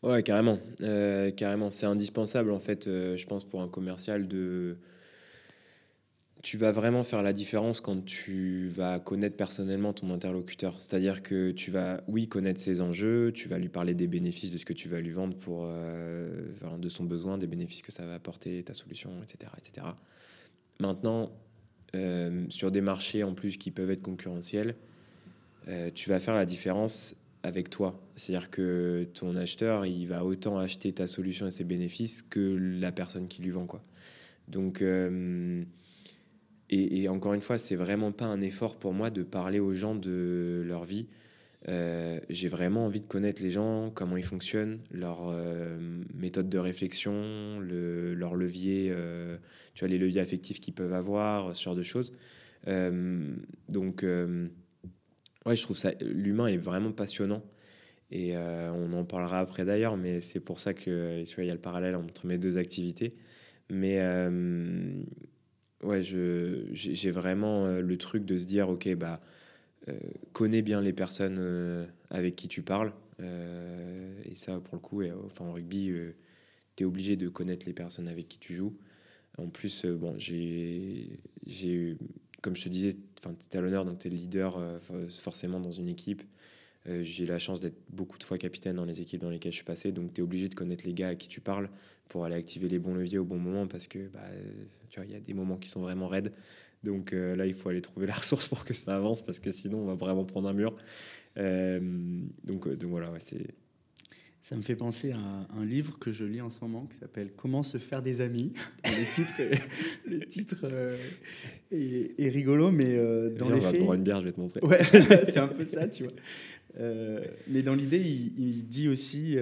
Ouais, carrément. Euh, carrément. C'est indispensable, en fait, euh, je pense, pour un commercial de. Tu vas vraiment faire la différence quand tu vas connaître personnellement ton interlocuteur. C'est-à-dire que tu vas, oui, connaître ses enjeux, tu vas lui parler des bénéfices de ce que tu vas lui vendre pour, euh, de son besoin, des bénéfices que ça va apporter, ta solution, etc. etc. Maintenant, sur des marchés en plus qui peuvent être concurrentiels, tu vas faire la différence avec toi. C'est-à-dire que ton acheteur, il va autant acheter ta solution et ses bénéfices que la personne qui lui vend. Quoi. Donc, euh, et, encore une fois, c'est vraiment pas un effort pour moi de parler aux gens de leur vie. j'ai vraiment envie de connaître les gens, comment ils fonctionnent, leur méthode de réflexion, le, leur levier, tu les leviers affectifs qu'ils peuvent avoir, ce genre de choses. donc, ouais, je trouve ça, l'humain est vraiment passionnant. Et on en parlera après d'ailleurs, mais c'est pour ça que vois, il y a le parallèle entre mes deux activités. Mais ouais, j'ai vraiment le truc de se dire, ok, bah, connais bien les personnes avec qui tu parles. et ça, pour le coup, enfin, en rugby, tu es obligé de connaître les personnes avec qui tu joues. En plus, bon, j'ai comme je te disais, tu es à l'honneur, donc tu es le leader forcément dans une équipe. j'ai la chance d'être beaucoup de fois capitaine dans les équipes dans lesquelles je suis passé, donc tu es obligé de connaître les gars à qui tu parles pour aller activer les bons leviers au bon moment parce que bah, il y a des moments qui sont vraiment raides. Donc là, il faut aller trouver (laughs) la ressource pour que ça avance parce que sinon, on va vraiment prendre un mur. donc, donc voilà, c'est ça me fait penser à un livre que je lis en ce moment qui s'appelle Comment se faire des amis. le titre, (laughs) le titre euh, est, rigolo, mais euh, dans les faits. une bière, je vais te montrer. Ouais, (laughs) c'est un peu (laughs) ça, tu vois. Euh, mais dans l'idée, il, dit aussi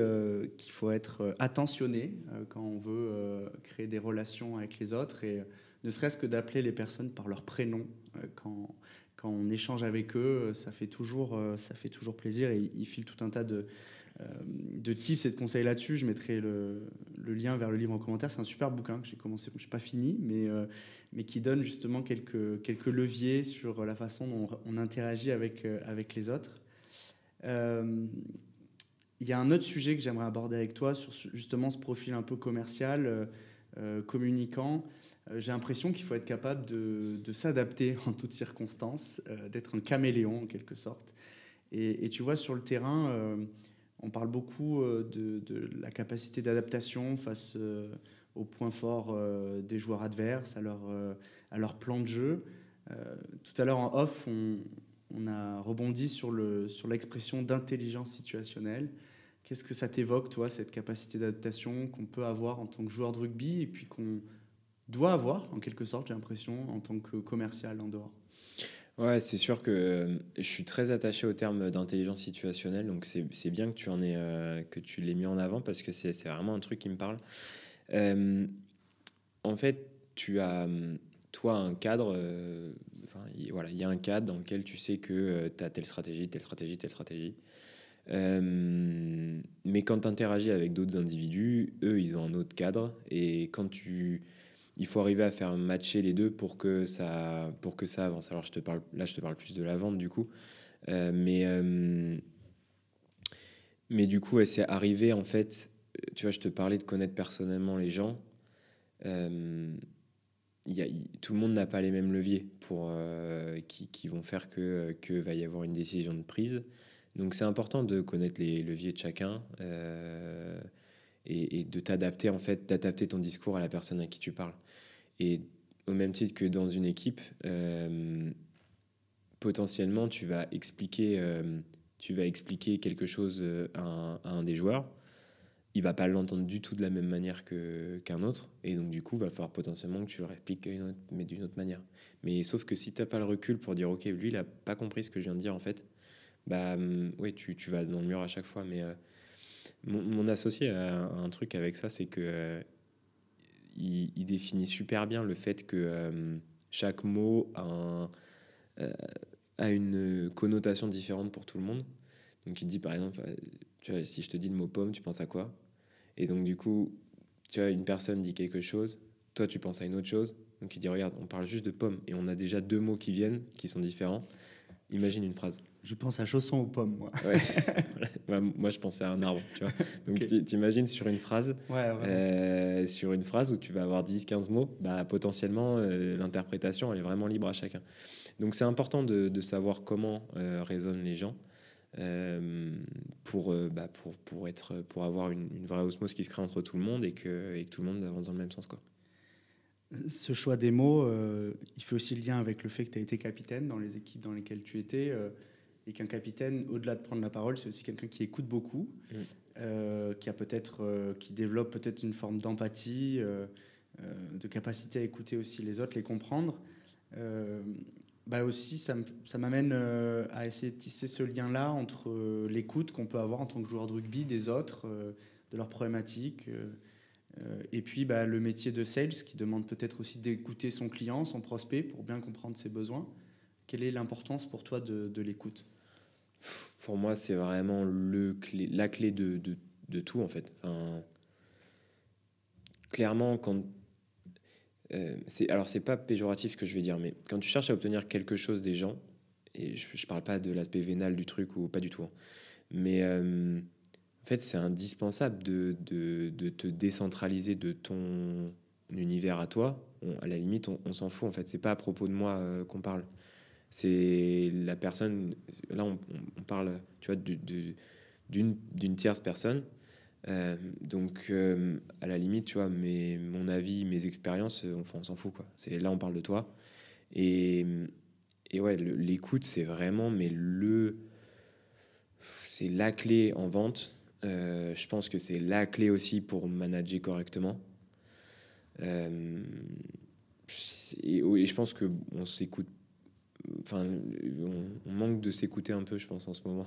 qu'il faut être attentionné quand on veut créer des relations avec les autres et ne serait-ce que d'appeler les personnes par leur prénom quand, quand on échange avec eux, ça fait toujours, ça fait toujours plaisir et il, il file tout un tas de de tips et de conseils là-dessus. Je mettrai le, lien vers le livre en commentaire. C'est un super bouquin que j'ai commencé, je n'ai pas fini, mais, euh, mais qui donne justement quelques, quelques leviers sur la façon dont on interagit avec, euh, avec les autres. Il y a un autre sujet que j'aimerais aborder avec toi sur justement ce profil un peu commercial, communicant. J'ai l'impression qu'il faut être capable de, de s'adapter (laughs) en toutes circonstances, d'être un caméléon en quelque sorte. Et, tu vois, sur le terrain, on parle beaucoup euh, de, la capacité d'adaptation face euh, aux points forts euh, des joueurs adverses, à leur, à leur plan de jeu. tout à l'heure en off, on, a rebondi sur l'expression sur d'intelligence situationnelle. Qu'est-ce que ça t'évoque, toi, cette capacité d'adaptation qu'on peut avoir en tant que joueur de rugby et puis qu'on doit avoir, en quelque sorte, j'ai l'impression, en tant que commercial en dehors? Ouais, c'est sûr que euh, je suis très attaché au terme d'intelligence situationnelle, donc c'est bien que tu en aies, euh, que tu l'aies mis en avant parce que c'est vraiment un truc qui me parle. Euh, en fait, tu as, toi, un cadre, enfin, voilà, il y a un cadre dans lequel tu sais que tu as telle stratégie, telle stratégie, telle stratégie. mais quand tu interagis avec d'autres individus, eux, ils ont un autre cadre, et quand tu il faut arriver à faire matcher les deux pour que ça, pour que ça avance. Alors je te parle, là, je te parle plus de la vente du coup, euh, mais, euh, mais du coup, c'est arrivé en fait. Tu vois, je te parlais de connaître personnellement les gens. Euh, y a, tout le monde n'a pas les mêmes leviers pour, qui, qui, vont faire que, que va y avoir une décision de prise. Donc c'est important de connaître les leviers de chacun et, de t'adapter en fait, d'adapter ton discours à la personne à qui tu parles. Et au même titre que dans une équipe, euh, potentiellement, tu vas expliquer, euh, tu vas expliquer quelque chose euh, à un, des joueurs. Il va pas l'entendre du tout de la même manière qu'un autre. Et donc, du coup, va falloir potentiellement que tu le expliques, d'une autre manière. Mais sauf que si tu n'as pas le recul pour dire, OK, lui, il n'a pas compris ce que je viens de dire, en fait, bah, hum, oui, tu, tu vas dans le mur à chaque fois. Mais mon, associé a un truc avec ça, c'est que il, définit super bien le fait que euh, chaque mot a, euh, a, une connotation différente pour tout le monde. Donc il dit par exemple, euh, si je te dis le mot pomme, tu penses à quoi? Et donc du coup, tu vois, une personne dit quelque chose, toi tu penses à une autre chose. Donc il dit, regarde, on parle juste de pomme et on a déjà deux mots qui viennent, qui sont différents. Imagine une phrase. Je pense à chausson aux pommes, (laughs) moi. moi, je pensais à un arbre, tu vois. (laughs) Donc, tu t'imagines sur une phrase, euh, sur une phrase où tu vas avoir 10-15 mots, bah, potentiellement, euh, l'interprétation, elle est vraiment libre à chacun. Donc, c'est important de, savoir comment euh, résonnent les gens pour, bah, pour, pour, être, pour avoir une, vraie osmose qui se crée entre tout le monde et que, et que tout le monde avance dans le même sens, quoi ce choix des mots, euh, il fait aussi le lien avec le fait que tu as été capitaine dans les équipes dans lesquelles tu étais. Euh, et qu'un capitaine, au-delà de prendre la parole, c'est aussi quelqu'un qui écoute beaucoup, mm. euh, qui, a peut-être, qui développe peut-être une forme d'empathie, de capacité à écouter aussi les autres, les comprendre. bah aussi, ça m'amène à essayer de tisser ce lien-là entre l'écoute qu'on peut avoir en tant que joueur de rugby des autres, de leurs problématiques, et puis bah, le métier de sales qui demande peut-être aussi d'écouter son client, son prospect, pour bien comprendre ses besoins. Quelle est l'importance pour toi de, l'écoute? Pour moi, c'est vraiment le clé, la clé de, de, tout, en fait. Enfin, clairement, quand euh, c'est, alors, c'est pas péjoratif ce que je vais dire, mais quand tu cherches à obtenir quelque chose des gens, et je, je parle pas de l'aspect vénal du truc ou pas du tout, hein, mais euh, fait, c'est indispensable de, te décentraliser de ton univers à toi. à la limite, on, s'en fout. En fait, c'est pas à propos de moi euh, qu'on parle. C'est la personne. Là, on, parle, tu vois, d'une, tierce personne euh, donc, euh, à la limite, tu vois, mes, mon avis, mes expériences, on, on s'en fout, quoi. C'est, là, on parle de toi. Et, et ouais, l'écoute, c'est vraiment, mais le. C'est la clé en vente. Je pense que c'est la clé aussi pour manager correctement. et, et, je pense qu'on s'écoute enfin, on, manque de s'écouter un peu, je pense, en ce moment.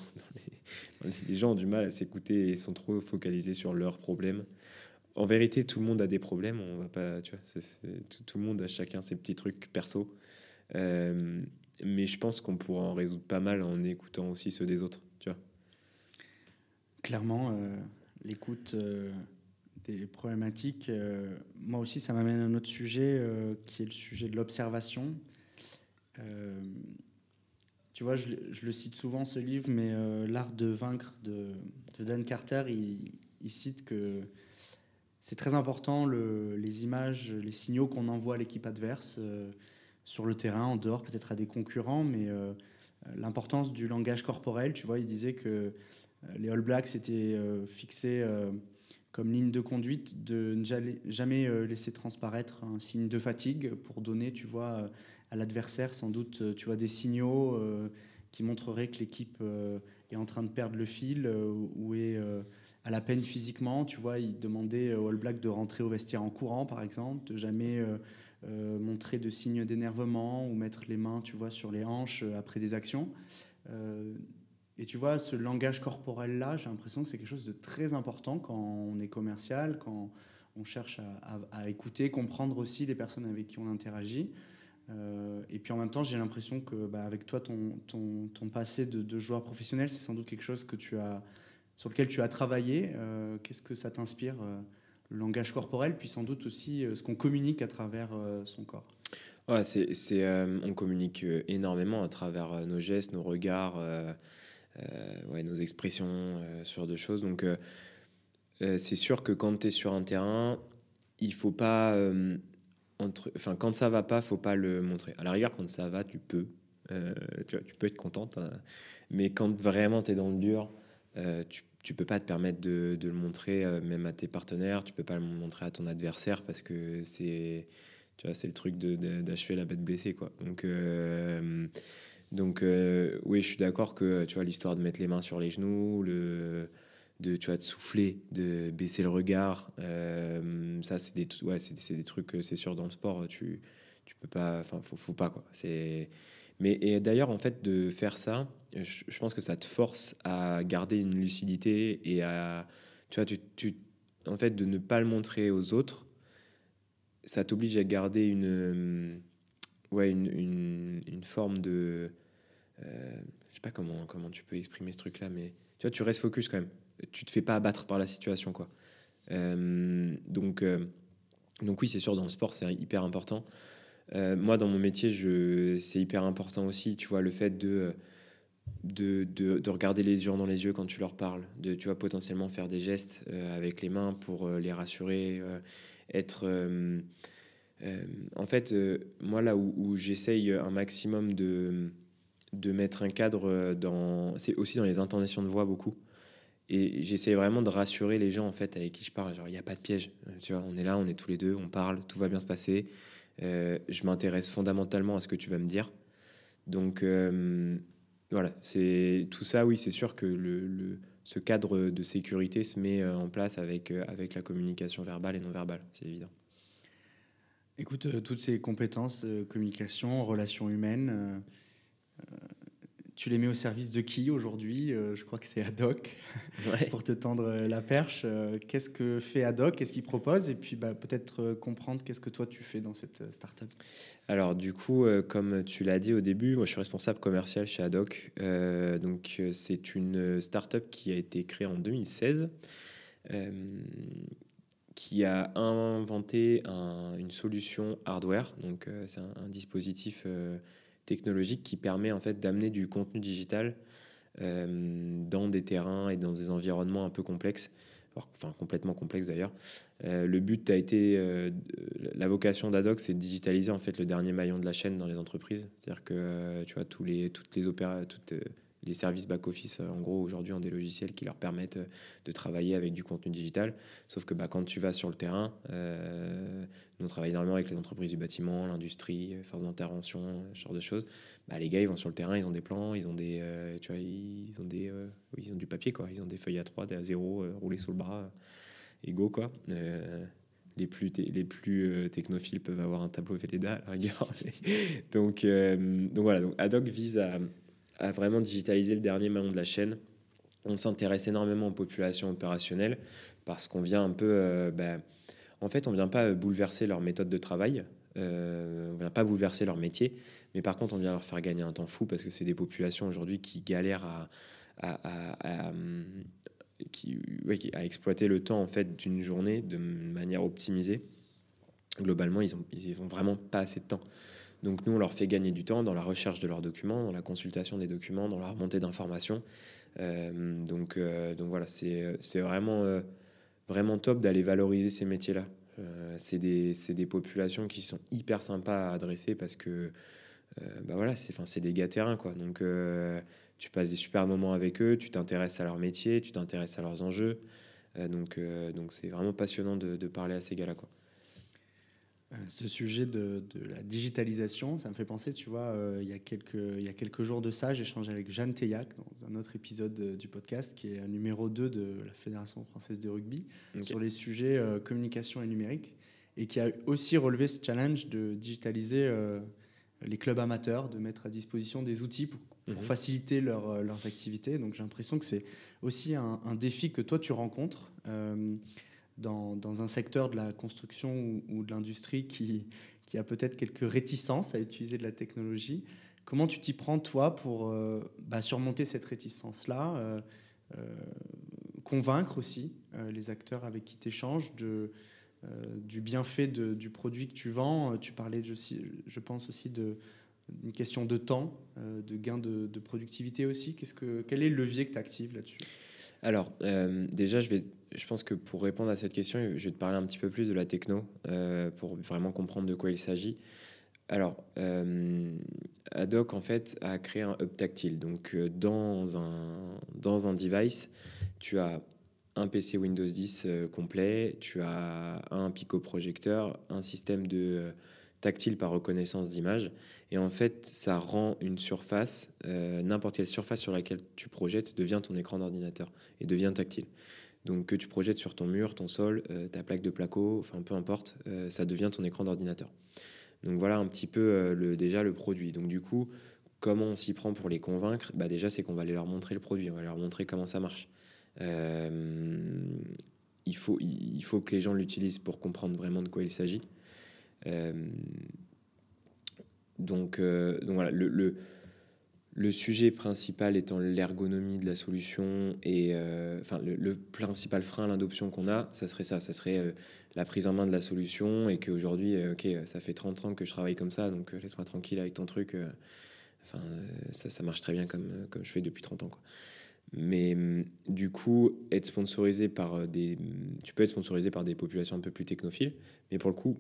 (laughs) Les, gens ont du mal à s'écouter et sont trop focalisés sur leurs problèmes. En vérité, tout le monde a des problèmes. On va pas, tu vois, tout, le monde a chacun ses petits trucs perso. Euh, mais je pense qu'on pourra en résoudre pas mal en écoutant aussi ceux des autres. Clairement, euh, l'écoute euh, des problématiques. moi aussi, ça m'amène à un autre sujet qui est le sujet de l'observation. Euh, tu vois, je, le cite souvent ce livre, mais euh, L'art de vaincre de, Dan Carter, il, cite que c'est très important les images, les signaux qu'on envoie à l'équipe adverse euh, sur le terrain, en dehors, peut-être à des concurrents, mais l'importance du langage corporel. Tu vois, il disait que les All Blacks étaient fixés comme ligne de conduite de ne jamais laisser transparaître un signe de fatigue pour donner, tu vois, à l'adversaire sans doute euh, tu vois des signaux euh, qui montreraient que l'équipe euh, est en train de perdre le fil ou est à la peine physiquement. Tu vois, il demandait au All Black de rentrer au vestiaire en courant, par exemple, de jamais montrer de signes d'énervement ou mettre les mains, tu vois, sur les hanches après des actions. Et tu vois, ce langage corporel-là, j'ai l'impression que c'est quelque chose de très important quand on est commercial, quand on cherche à, écouter, comprendre aussi les personnes avec qui on interagit. Euh, et puis en même temps, j'ai l'impression que bah, avec toi, ton, ton, ton passé de, joueur professionnel, c'est sans doute quelque chose que tu as, sur lequel tu as travaillé. Euh, qu'est-ce que ça t'inspire, euh, le langage corporel, puis sans doute aussi ce qu'on communique à travers son corps? Ouais, c'est On communique énormément à travers nos gestes, nos regards, ouais, nos expressions sur deux choses. Donc c'est sûr que quand tu es sur un terrain, il faut pas enfin, quand ça va pas, faut pas le montrer. À la rigueur, quand ça va, tu peux. Euh, tu, peux être contente. Hein. Mais quand vraiment tu es dans le dur, euh, tu, tu peux pas te permettre de, de le montrer euh, même à tes partenaires. Tu peux pas le montrer à ton adversaire parce que c'est tu vois, c'est le truc d'achever la bête blessée. Quoi. Donc, donc oui, je suis d'accord que tu vois l'histoire de mettre les mains sur les genoux, le de, tu vois, de souffler, de baisser le regard. Euh, ça, c'est des, ouais, c'est, des trucs, c'est sûr, dans le sport, tu, tu peux pas, enfin, faut, faut pas, quoi. C'est, mais d'ailleurs, en fait, de faire ça, je, pense que ça te force à garder une lucidité et à, tu vois, tu, tu, en fait, de ne pas le montrer aux autres, ça t'oblige à garder une, ouais, une, une forme de, euh, je sais pas comment, comment tu peux exprimer ce truc-là, mais tu vois, tu restes focus quand même tu te fais pas abattre par la situation, quoi. Euh, donc, euh, donc oui, c'est sûr, dans le sport, c'est hyper important. Euh, moi, dans mon métier, je, c'est hyper important aussi, tu vois, le fait de, de, de, regarder les gens dans les yeux quand tu leur parles, de, tu vois, potentiellement faire des gestes avec les mains pour les rassurer, être... en fait, moi, là où, où j'essaye un maximum de, de mettre un cadre dans... C'est aussi dans les intonations de voix, beaucoup. Et j'essaie vraiment de rassurer les gens en fait avec qui je parle. Genre, il n'y a pas de piège. Tu vois, on est là, on est tous les deux, on parle, tout va bien se passer. Euh, je m'intéresse fondamentalement à ce que tu vas me dire. Donc euh, voilà, c'est tout ça. Oui, c'est sûr que le, ce cadre de sécurité se met euh, en place avec, avec la communication verbale et non verbale, c'est évident. Écoute, toutes ces compétences, communication, relations humaines, tu les mets au service de qui aujourd'hui euh, Je crois que c'est Adoc (laughs) pour te tendre euh, la perche. Euh, qu'est-ce que fait Adoc Qu'est-ce qu'il propose? Et puis bah, peut-être comprendre qu'est-ce que toi tu fais dans cette startup. Alors du coup, comme tu l'as dit au début, moi je suis responsable commercial chez Adoc. donc c'est une startup qui a été créée en 2016. qui a inventé une solution hardware, donc c'est un, un, dispositif technologique qui permet en fait d'amener du contenu digital euh, dans des terrains et dans des environnements un peu complexes, enfin complètement complexes d'ailleurs. Euh, le but a été, euh, la vocation d'Adoc, c'est de digitaliser en fait le dernier maillon de la chaîne dans les entreprises. C'est-à-dire que tu vois tous les, toutes les opéra, toutes les services back-office, en gros, aujourd'hui, ont des logiciels qui leur permettent euh, de travailler avec du contenu digital. Sauf que bah, quand tu vas sur le terrain, euh, nous, on travaille énormément avec les entreprises du bâtiment, l'industrie, euh, forces d'intervention, ce genre de choses. Bah, les gars, ils vont sur le terrain, ils ont des plans, ils ont, des, tu vois, ils ont, des, ils ont du papier, quoi. Ils ont des feuilles à 3, des A0 roulées sous le bras, et go, quoi. les plus, les plus technophiles peuvent avoir un tableau Velleda à la rigueur. (laughs) donc, donc voilà, donc Adoc vise à à vraiment digitaliser le dernier maillon de la chaîne. On s'intéresse énormément aux populations opérationnelles parce qu'on vient un peu. Euh, ben, en fait, on vient pas bouleverser leur méthode de travail, euh, on vient pas bouleverser leur métier, mais par contre, on vient leur faire gagner un temps fou parce que c'est des populations aujourd'hui qui galèrent à, à, à exploiter le temps en fait d'une journée de manière optimisée. Globalement, ils ont, ils ont vraiment pas assez de temps. Donc nous, on leur fait gagner du temps dans la recherche de leurs documents, dans la consultation des documents, dans la remontée d'informations. Euh, donc, euh, donc voilà, c'est vraiment, euh, vraiment top d'aller valoriser ces métiers-là. c'est des, populations qui sont hyper sympas à adresser parce que bah voilà, c'est des gars terrain. Quoi. Donc tu passes des super moments avec eux, tu t'intéresses à leur métier, tu t'intéresses à leurs enjeux. donc c'est vraiment passionnant de, parler à ces gars-là. Euh, ce sujet de, la digitalisation, ça me fait penser, tu vois, euh, il, y a quelques, il y a quelques jours de ça, j'ai échangé avec Jeanne Teillac dans un autre épisode euh, du podcast, qui est un numéro 2 de la Fédération française de rugby, sur les sujets communication et numérique, et qui a aussi relevé ce challenge de digitaliser les clubs amateurs, de mettre à disposition des outils pour, pour mhm. faciliter leur, leurs activités. Donc j'ai l'impression que c'est aussi un, un, défi que toi tu rencontres dans, un secteur de la construction ou, de l'industrie qui, a peut-être quelques réticences à utiliser de la technologie. Comment tu t'y prends, toi, pour euh, bah, surmonter cette réticence-là euh, euh, Convaincre aussi les acteurs avec qui tu échanges du bienfait du produit que tu vends? Tu parlais, je, je pense aussi, de, une question de temps, de gain de, de productivité aussi. Qu'est-ce que, quel est le levier que tu actives là-dessus? Alors, déjà, je pense que pour répondre à cette question, je vais te parler un petit peu plus de la techno euh, pour vraiment comprendre de quoi il s'agit. Alors, euh, Adoc en fait a créé un hub tactile. Donc, euh, dans un dans un device, tu as un PC Windows 10 complet, tu as un Pico projecteur, un système de tactile par reconnaissance d'image. Et en fait, ça rend une surface, n'importe quelle surface sur laquelle tu projettes, devient ton écran d'ordinateur et devient tactile. Donc que tu projettes sur ton mur, ton sol, euh, ta plaque de placo, enfin peu importe, euh, ça devient ton écran d'ordinateur. Donc voilà un petit peu euh, le, déjà le produit. Donc du coup, comment on s'y prend pour les convaincre? Bah Déjà, c'est qu'on va aller leur montrer le produit, on va leur montrer comment ça marche. il, faut, il faut que les gens l'utilisent pour comprendre vraiment de quoi il s'agit. Donc, donc voilà, le, sujet principal étant l'ergonomie de la solution et euh, enfin le, principal frein à l'adoption qu'on a, ça serait ça, ça serait euh, la prise en main de la solution et qu'aujourd'hui, euh, ok, ça fait 30 ans que je travaille comme ça, donc laisse-moi tranquille avec ton truc. Enfin, ça, marche très bien comme, je fais depuis 30 ans. Mais mm, du coup, être sponsorisé par des. Tu peux être sponsorisé par des populations un peu plus technophiles, mais pour le coup,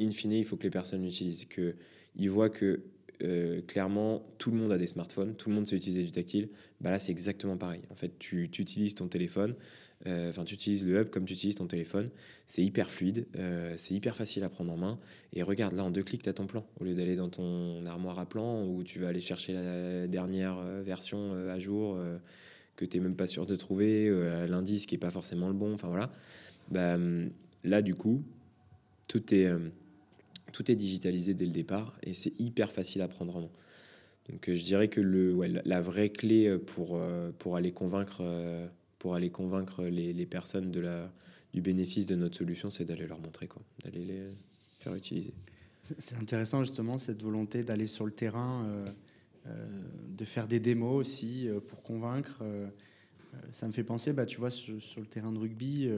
in fine, il faut que les personnes l'utilisent, qu'ils voient que euh, clairement, tout le monde a des smartphones, tout le monde sait utiliser du tactile. Bah là, c'est exactement pareil. En fait, tu, utilises ton téléphone, euh, enfin, tu utilises le hub comme tu utilises ton téléphone. C'est hyper fluide, euh, c'est hyper facile à prendre en main. Et regarde, là, en deux clics, tu as ton plan. Au lieu d'aller dans ton armoire à plan où tu vas aller chercher la dernière version à jour que tu n'es même pas sûr de trouver, l'indice qui n'est pas forcément le bon. Enfin, voilà. Bah, là, du coup, tout est tout est digitalisé dès le départ et c'est hyper facile à prendre en main. Donc je dirais que le, ouais, la vraie clé pour, pour aller convaincre, pour aller convaincre les, les personnes de la, du bénéfice de notre solution, c'est d'aller leur montrer, quoi, d'aller les faire utiliser. C'est intéressant justement cette volonté d'aller sur le terrain, euh, euh, de faire des démos aussi euh, pour convaincre. Ça me fait penser, bah, tu vois, sur, le terrain de rugby,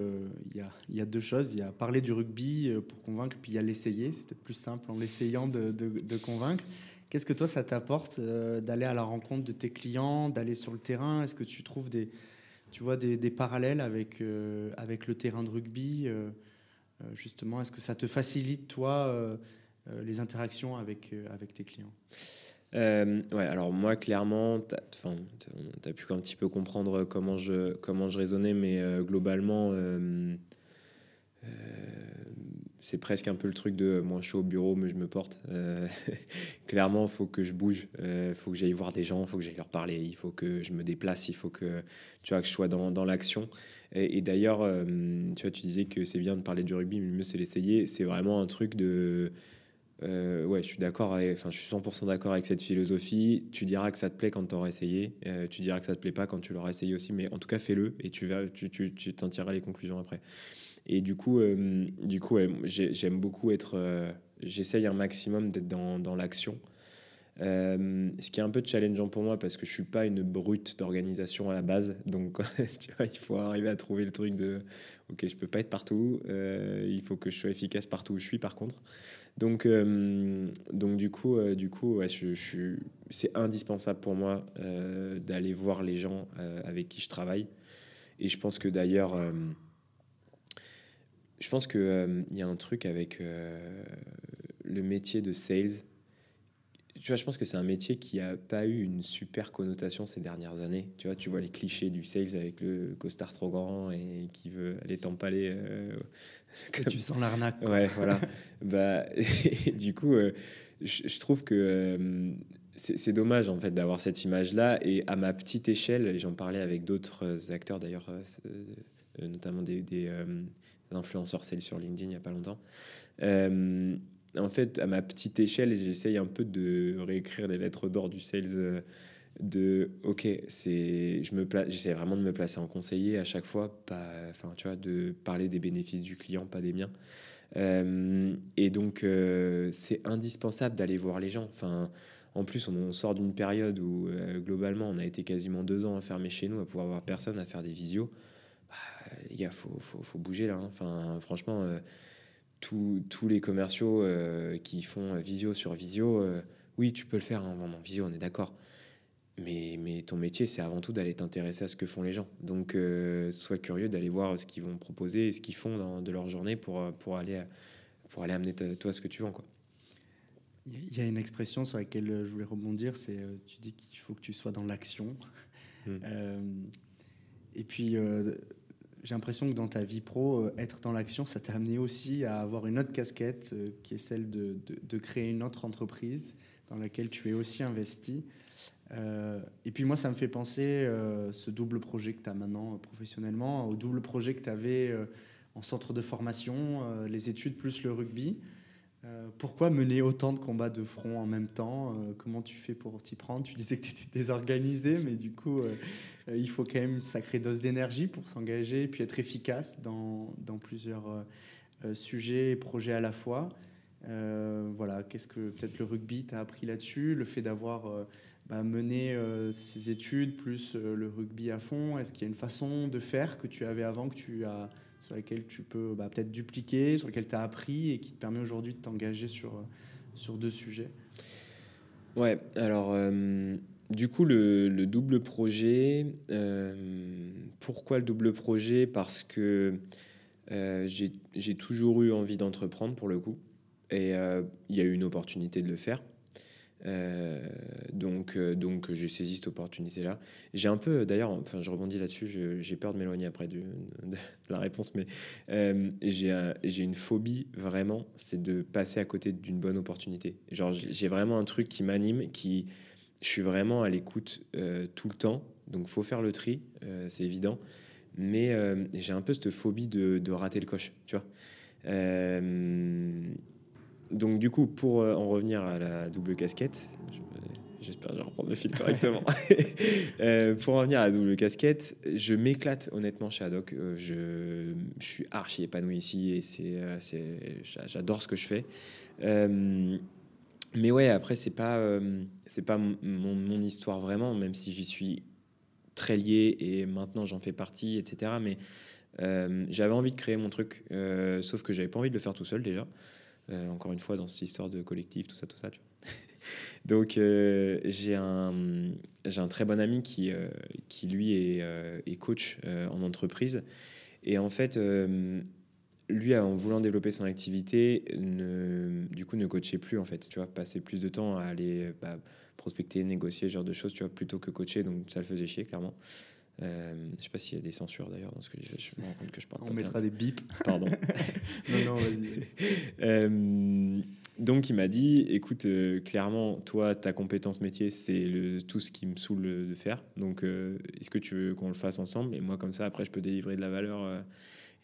il y, a, deux choses. Il y a parler du rugby pour convaincre, puis il y a l'essayer. C'est peut-être plus simple en l'essayant de, convaincre. Qu'est-ce que toi, ça t'apporte d'aller à la rencontre de tes clients, d'aller sur le terrain? Est-ce que tu trouves des, tu vois, des, parallèles avec, avec le terrain de rugby Justement, est-ce que ça te facilite, toi euh, les interactions avec, euh, avec tes clients? Euh, ouais, alors moi, clairement, tu as, pu un petit peu comprendre comment je, comment je raisonnais, mais globalement, c'est presque un peu le truc de moi, je suis au bureau, mais je me porte. (laughs) clairement, il faut que je bouge, il faut que j'aille voir des gens, il faut que j'aille leur parler, il faut que je me déplace, il faut que, tu vois, que je sois dans, dans l'action. Et, d'ailleurs, tu tu disais que c'est bien de parler du rugby, mais le mieux, c'est l'essayer. C'est vraiment un truc de euh, ouais, je suis d'accord, enfin, je suis 100% d'accord avec cette philosophie. Tu diras que ça te plaît quand tu auras essayé, euh, tu diras que ça te plaît pas quand tu l'auras essayé aussi, mais en tout cas, fais-le et tu vas, tu, tu, tu t'en tireras les conclusions après. Et du coup, euh, du coup, j'aime beaucoup être, j'essaye un maximum d'être dans, dans l'action. ce qui est un peu challengeant pour moi parce que je suis pas une brute d'organisation à la base, donc (laughs) tu vois, il faut arriver à trouver le truc de, ok, je peux pas être partout, il faut que je sois efficace partout où je suis par contre. Donc, euh, donc du coup, euh, du coup c'est indispensable pour moi euh, d'aller voir les gens avec qui je travaille. Et je pense que d'ailleurs, je pense qu'il il y a un truc avec le métier de sales. Tu vois, je pense que c'est un métier qui n'a pas eu une super connotation ces dernières années. Tu vois, tu vois les clichés du sales avec le costard trop grand et qui veut aller t'empaler (laughs) que tu sens l'arnaque. Ouais, voilà. (laughs) bah, (laughs) du coup, euh, je, trouve que euh, c'est dommage en fait d'avoir cette image-là. Et à ma petite échelle, j'en parlais avec d'autres acteurs d'ailleurs, euh, notamment des, des influenceurs sales sur LinkedIn il n'y a pas longtemps. en fait, à ma petite échelle, j'essaye un peu de réécrire les lettres d'or du sales de ok c'est je me j'essaie vraiment de me placer en conseiller à chaque fois pas enfin tu vois de parler des bénéfices du client pas des miens. Euh, et donc euh, c'est indispensable d'aller voir les gens. Enfin en plus on, sort d'une période où euh, globalement on a été quasiment deux ans enfermés chez nous à pouvoir voir personne à faire des visios. Bah, les gars faut, faut, faut bouger là hein. enfin franchement tous, tous les commerciaux qui font visio sur visio oui tu peux le faire en vendant visio on est d'accord mais, mais ton métier, c'est avant tout d'aller t'intéresser à ce que font les gens. Donc, euh, sois curieux d'aller voir ce qu'ils vont proposer et ce qu'ils font dans, de leur journée pour, euh, pour, aller, pour aller amener toi ce que tu vends. Quoi. Il y a une expression sur laquelle je voulais rebondir, c'est euh, tu dis qu'il faut que tu sois dans l'action. (laughs) Hmm. et puis, j'ai l'impression que dans ta vie pro, être dans l'action, ça t'a amené aussi à avoir une autre casquette qui est celle de, de, de, créer une autre entreprise dans laquelle tu es aussi investi. Euh, et puis moi, ça me fait penser, euh, ce double projet que tu as maintenant euh, professionnellement, au double projet que tu avais en centre de formation, les études plus le rugby. pourquoi mener autant de combats de front en même temps Comment tu fais pour t'y prendre? Tu disais que tu étais (laughs) désorganisé, mais du coup, il faut quand même une sacrée dose d'énergie pour s'engager et puis être efficace dans, dans plusieurs sujets et projets à la fois. voilà, qu'est-ce que peut-être le rugby t'a appris là-dessus? Le fait d'avoir bah, mener euh, ces études plus euh, le rugby à fond Est-ce qu'il y a une façon de faire que tu avais avant, que tu as, sur laquelle tu peux bah, peut-être dupliquer, sur laquelle tu as appris et qui te permet aujourd'hui de t'engager sur, sur deux sujets? Ouais, alors du coup, le, le double projet, pourquoi le double projet? Parce que j'ai toujours eu envie d'entreprendre pour le coup. Et il y a eu une opportunité de le faire. Euh, donc, euh, donc j'ai saisi cette opportunité-là. J'ai un peu, d'ailleurs, enfin, je rebondis là-dessus, j'ai peur de m'éloigner après de, la réponse, mais euh, j'ai une phobie vraiment, c'est de passer à côté d'une bonne opportunité. Genre, j'ai vraiment un truc qui m'anime, qui, je suis vraiment à l'écoute tout le temps, donc faut faire le tri, c'est évident, mais j'ai un peu cette phobie de, de, rater le coche, tu vois. Donc du coup, pour en revenir à la double casquette, j'espère que je vais reprendre le fil correctement. (laughs) pour en revenir à la double casquette, je m'éclate honnêtement chez Adoc. je, je, suis archi épanoui ici et c'est, j'adore ce que je fais. mais ouais, après, c'est pas, c'est pas mon, mon, histoire vraiment, même si j'y suis très lié et maintenant j'en fais partie, etc. Mais euh, j'avais envie de créer mon truc, euh, sauf que j'avais pas envie de le faire tout seul déjà. Euh, encore une fois, dans cette histoire de collectif, tout ça, tout ça. Tu vois. (laughs) Donc, j'ai un, un très bon ami qui, qui lui, est, est coach en entreprise. Et en fait, lui, en voulant développer son activité, du coup, ne coachait plus, en fait. Tu vois, passer plus de temps à aller bah, prospecter, négocier, ce genre de choses, tu vois, plutôt que coacher. Donc, ça le faisait chier, clairement. Euh, je sais pas s'il y a des censures d'ailleurs dans ce que je, je me rends compte que je parle. On mettra des bips. Pardon. (laughs) non, non, vas-y. (laughs) Euh, donc il m'a dit, écoute, euh, clairement, toi, ta compétence métier, c'est tout ce qui me saoule de faire. Donc est-ce que tu veux qu'on le fasse ensemble? Et moi, comme ça, après, je peux délivrer de la valeur.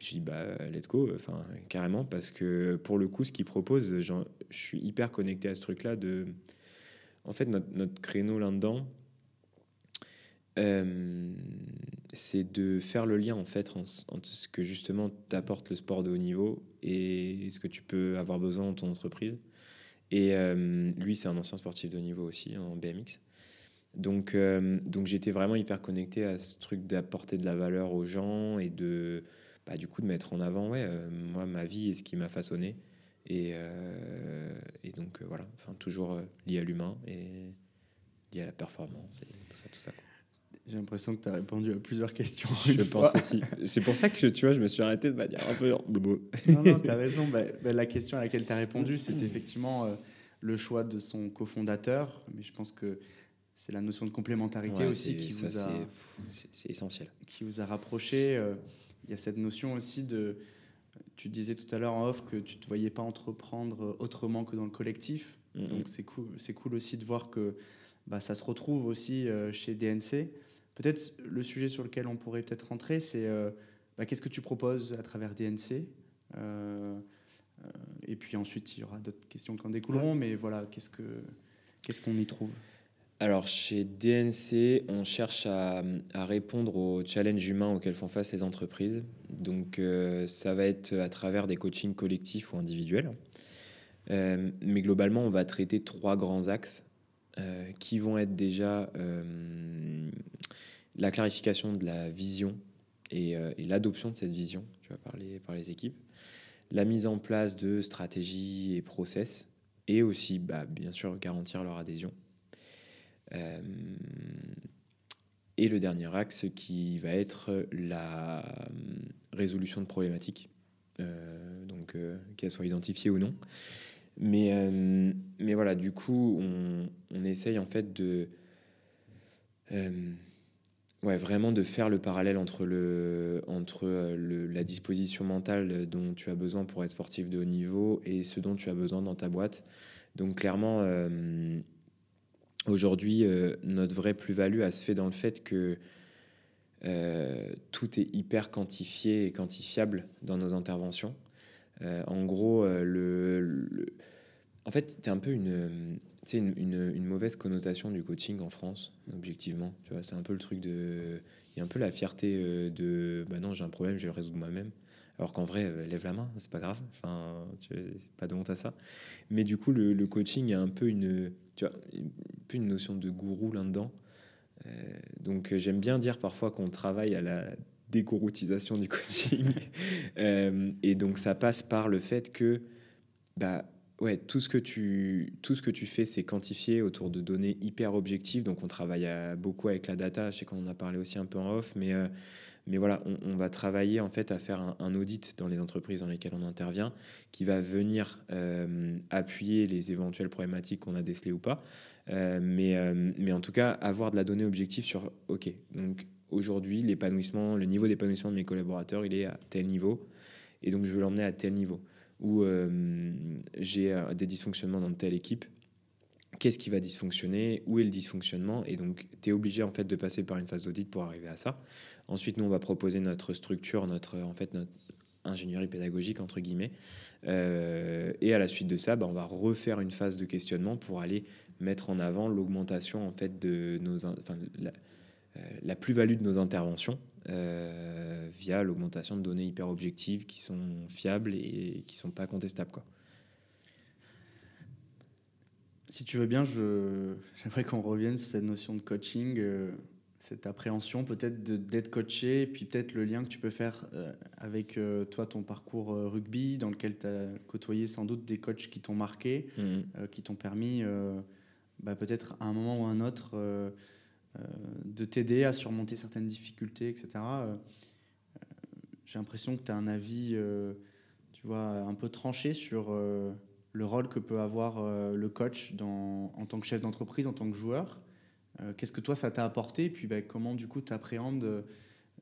je dis, bah, let's go, enfin, carrément, parce que pour le coup, ce qu'il propose, je suis hyper connecté à ce truc-là. De... En fait, notre, notre créneau là-dedans, euh, c'est de faire le lien en fait entre ce que justement t'apporte le sport de haut niveau et ce que tu peux avoir besoin dans ton entreprise. Et euh, lui, c'est un ancien sportif de haut niveau aussi en BMX. Donc, euh, donc j'étais vraiment hyper connecté à ce truc d'apporter de la valeur aux gens et de, bah, du coup, de mettre en avant, ouais, moi, ma vie et ce qui m'a façonné. Et, et donc, voilà, enfin, toujours lié à l'humain et lié à la performance et tout ça, tout ça. J'ai l'impression que tu as répondu à plusieurs questions. Je pense aussi. C'est pour ça que tu vois, je me suis arrêté de manière un peu. non, non, tu as raison. Bah, bah, la question à laquelle tu as répondu, c'est effectivement euh, le choix de son cofondateur. Mais je pense que c'est la notion de complémentarité aussi qui vous a. C'est essentiel. Qui vous a rapproché. Euh, il y a cette notion aussi de. Tu disais tout à l'heure en off que tu ne te voyais pas entreprendre autrement que dans le collectif. Mm-hmm. Donc c'est cool, cool aussi de voir que bah, ça se retrouve aussi euh, chez DNC. Peut-être le sujet sur lequel on pourrait peut-être rentrer, c'est euh, bah, qu'est-ce que tu proposes à travers DNC euh, euh, Et puis ensuite, il y aura d'autres questions qui en découleront, mais voilà, qu'est-ce qu'on qu'est-ce qu'on y trouve? Alors chez DNC, on cherche à, à, répondre aux challenges humains auxquels font face les entreprises. Donc ça va être à travers des coachings collectifs ou individuels. mais globalement, on va traiter trois grands axes qui vont être déjà la clarification de la vision euh, et, l'adoption de cette vision tu par, les, par les équipes, la mise en place de stratégies et process, et aussi, bah, bien sûr, garantir leur adhésion. Euh, et le dernier axe qui va être la euh, résolution de problématiques, donc qu'elles soient identifiées ou non. Mais, mais voilà, du coup, on, on, essaye en fait de Ouais, vraiment de faire le parallèle entre, le, entre euh, le, la disposition mentale dont tu as besoin pour être sportif de haut niveau et ce dont tu as besoin dans ta boîte. Donc clairement, euh, aujourd'hui, euh, notre vraie plus-value, a se fait dans le fait que tout est hyper quantifié et quantifiable dans nos interventions. En gros, le, le, en fait, tu un peu une une, une, mauvaise connotation du coaching en France, objectivement. Tu vois, c'est un peu le truc de. Il y a un peu la fierté euh, de. Bah non, j'ai un problème, je vais le résoudre moi-même. Alors qu'en vrai, euh, lève la main, c'est pas grave. Enfin, tu pas de honte à ça. Mais du coup, le, coaching a un peu une, tu vois, un peu une notion de gourou là-dedans. Euh, donc, j'aime bien dire parfois qu'on travaille à la dégouroutisation du (laughs) coaching. et donc, ça passe par le fait que, bah, ouais, tout ce que tu, tout ce que tu fais, c'est quantifié autour de données hyper objectives. Donc, on travaille beaucoup avec la data. Je sais qu'on en a parlé aussi un peu en off, mais, euh, mais voilà, on, va travailler en fait à faire un, audit dans les entreprises dans lesquelles on intervient, qui va venir euh, appuyer les éventuelles problématiques qu'on a décelées ou pas. Euh, mais, mais en tout cas, avoir de la donnée objective sur, OK, donc aujourd'hui, l'épanouissement, le niveau d'épanouissement de mes collaborateurs, il est à tel niveau. Et donc, je veux l'emmener à tel niveau euh, j'ai euh, des dysfonctionnements dans telle équipe, qu'est-ce qui va dysfonctionner, où est le dysfonctionnement, et donc tu es obligé en fait de passer par une phase d'audit pour arriver à ça. Ensuite, nous, on va proposer notre structure, notre, en fait, notre, ingénierie pédagogique entre guillemets. et à la suite de ça, bah, on va refaire une phase de questionnement pour aller mettre en avant l'augmentation en fait de nos, enfin, la, plus-value de nos interventions via l'augmentation de données hyper objectives qui sont fiables et qui sont pas contestables quoi. Si tu veux bien, j'aimerais qu'on revienne sur cette notion de coaching, euh, cette appréhension peut-être d'être coaché, et puis peut-être le lien que tu peux faire euh, avec euh, toi, ton parcours rugby, dans lequel tu as côtoyé sans doute des coachs qui t'ont marqué, mmh. qui t'ont permis bah, peut-être à un moment ou à un autre de t'aider à surmonter certaines difficultés, etc. J'ai l'impression que tu as un avis, tu vois, un peu tranché sur le rôle que peut avoir euh, le coach dans, en tant que chef d'entreprise, en tant que joueur. Euh, qu'est-ce que toi, ça t'a apporté? Et puis, bah, comment, du coup, tu appréhendes euh,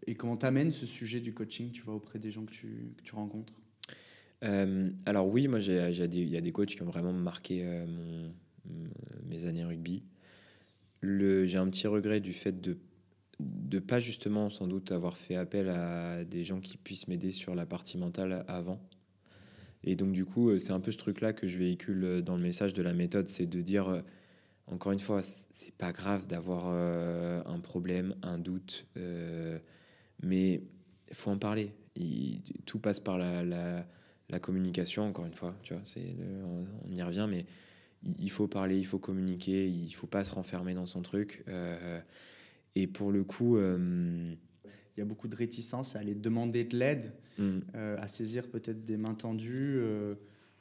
et comment tu amènes ce sujet du coaching tu vois, auprès des gens que tu, que tu rencontres? Alors, oui, moi, il y a des coachs qui ont vraiment marqué mes années rugby. J'ai un petit regret du fait de de pas justement sans doute avoir fait appel à des gens qui puissent m'aider sur la partie mentale avant. Et donc, du coup, euh, c'est un peu ce truc-là que je véhicule euh, dans le message de la méthode, c'est de dire, euh, encore une fois, c'est pas grave d'avoir un problème, un doute, mais il faut en parler. tout passe par la, la, communication, encore une fois, tu vois, on, y revient, mais il, faut parler, il faut communiquer, il faut pas se renfermer dans son truc. et pour le coup, il y a beaucoup de réticence à aller demander de l'aide, mm. euh, à saisir peut-être des mains tendues, euh,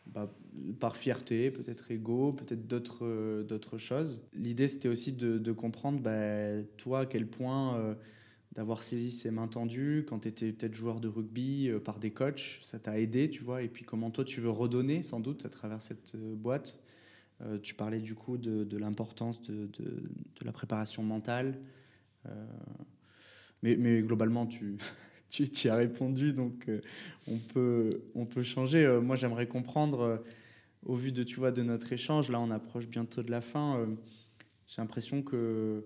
bah, par fierté, peut-être ego, peut-être d'autres euh, d'autres choses. L'idée, c'était aussi de, de comprendre, bah, toi, à quel point d'avoir saisi ces mains tendues quand tu étais peut-être joueur de rugby par des coachs, ça t'a aidé, tu vois, et puis comment toi, tu veux redonner, sans doute, à travers cette boîte. tu parlais du coup de, de l'importance de, la préparation mentale. Mais, mais globalement, (laughs) tu, tu, y as répondu, donc euh, on, peut, on peut changer. Euh, moi, j'aimerais comprendre, euh, au vu de, tu vois, de notre échange, là, on approche bientôt de la fin. J'ai l'impression que,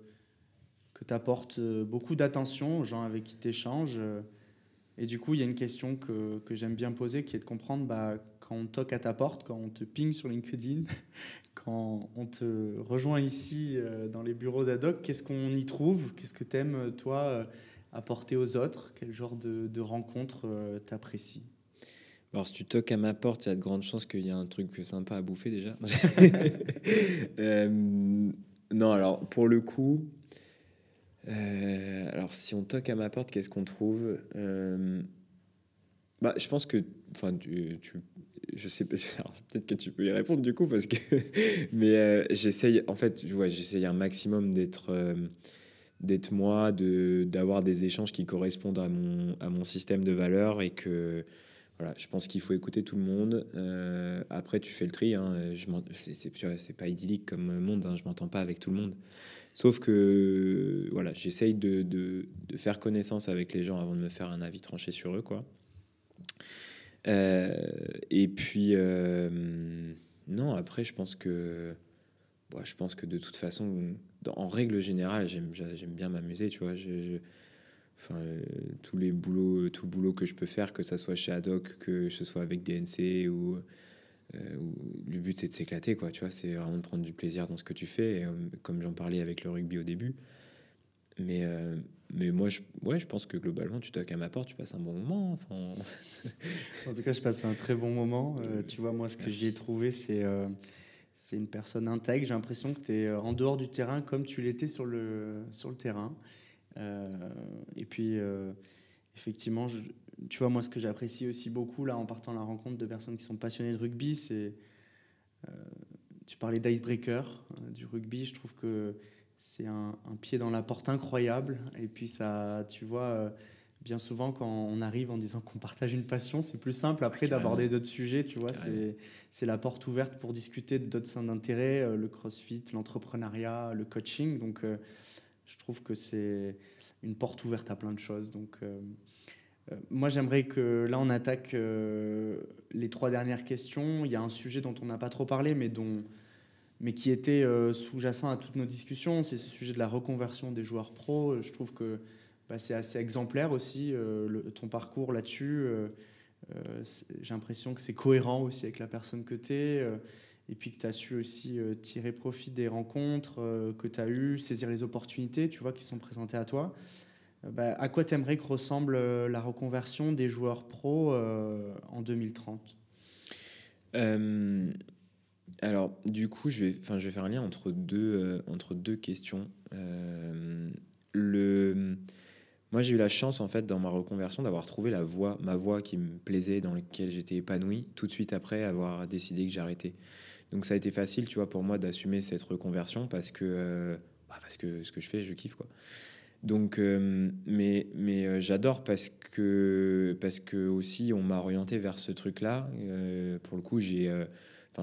que tu apportes beaucoup d'attention aux gens avec qui tu échanges. et du coup, il y a une question que, que j'aime bien poser qui est de comprendre bah, quand on toque à ta porte, quand on te ping sur LinkedIn, (laughs) quand on te rejoint ici dans les bureaux d'Adoc, qu'est-ce qu'on y trouve? Qu'est-ce que tu aimes, toi apporter aux autres? Quel genre de, de rencontre euh, t'apprécies? Alors, si tu toques à ma porte, il y a de grandes chances qu'il y ait un truc sympa à bouffer déjà. (laughs) (laughs) Euh, non, alors pour le coup, euh, alors si on toque à ma porte, qu'est-ce qu'on trouve? Bah, Je pense que, enfin, tu, je sais (laughs) peut-être que tu peux y répondre du coup, parce que, (laughs) mais j'essaye, en fait, vois, j'essaye un maximum d'être d'être moi, d'avoir des échanges qui correspondent à mon, à mon système de valeurs et que voilà, je pense qu'il faut écouter tout le monde. Euh, après, tu fais le tri. Hein, c'est pas idyllique comme monde. Hein, je m'entends pas avec tout le monde. Sauf que voilà, j'essaye de, de, de, faire connaissance avec les gens avant de me faire un avis tranché sur eux. Quoi. Euh, et puis, euh, non, après, je pense que, je pense que de toute façon, en règle générale, j'aime bien m'amuser, tu vois. enfin, euh, tous les boulots, tout le boulot que je peux faire, que ça soit chez Adoc, que ce soit avec DNC ou, le but c'est de s'éclater, quoi. Tu vois, c'est vraiment de prendre du plaisir dans ce que tu fais, comme j'en parlais avec le rugby au début. Mais, mais moi, je, ouais, je pense que globalement, tu toques à ma porte, tu passes un bon moment. Enfin... en tout cas, je passe un très bon moment. tu vois, moi, ce que j'y ai trouvé, c'est c'est une personne intègre. J'ai l'impression que tu es euh, en dehors du terrain comme tu l'étais sur le, sur le terrain. Euh, et puis, euh, effectivement, tu vois, moi, ce que j'apprécie aussi beaucoup là en partant à la rencontre de personnes qui sont passionnées de rugby, c'est. tu parlais d'icebreaker du rugby. Je trouve que c'est un, un, pied dans la porte incroyable. Et puis, ça, tu vois bien souvent, quand on arrive en disant qu'on partage une passion, c'est plus simple après d'aborder d'autres sujets. Tu vois, c'est la porte ouverte pour discuter d'autres centres d'intérêt, euh, le crossfit, l'entrepreneuriat, le coaching. Donc, euh, je trouve que c'est une porte ouverte à plein de choses. Donc, euh, moi, j'aimerais que là, on attaque les trois dernières questions. Il y a un sujet dont on n'a pas trop parlé, mais dont mais qui était sous-jacent à toutes nos discussions, c'est ce sujet de la reconversion des joueurs pros. Je trouve que bah, c'est assez exemplaire aussi, euh, ton parcours là-dessus. Euh, j'ai l'impression que c'est cohérent aussi avec la personne que tu es et puis que tu as su aussi tirer profit des rencontres que tu as eues, saisir les opportunités, tu vois, qui sont présentées à toi. Bah, à quoi tu aimerais que ressemble la reconversion des joueurs pros en 2030 alors, du coup, je vais, faire un lien entre deux, euh, questions. Euh, moi, j'ai eu la chance, en fait, dans ma reconversion, d'avoir trouvé la voie, ma voie qui me plaisait, dans laquelle j'étais épanoui, tout de suite après avoir décidé que j'arrêtais. Donc, ça a été facile, tu vois, pour moi d'assumer cette reconversion parce que, euh, bah, parce que ce que je fais, je kiffe, quoi. Donc, mais, mais j'adore parce que, parce que aussi, on m'a orienté vers ce truc-là. pour le coup, j'ai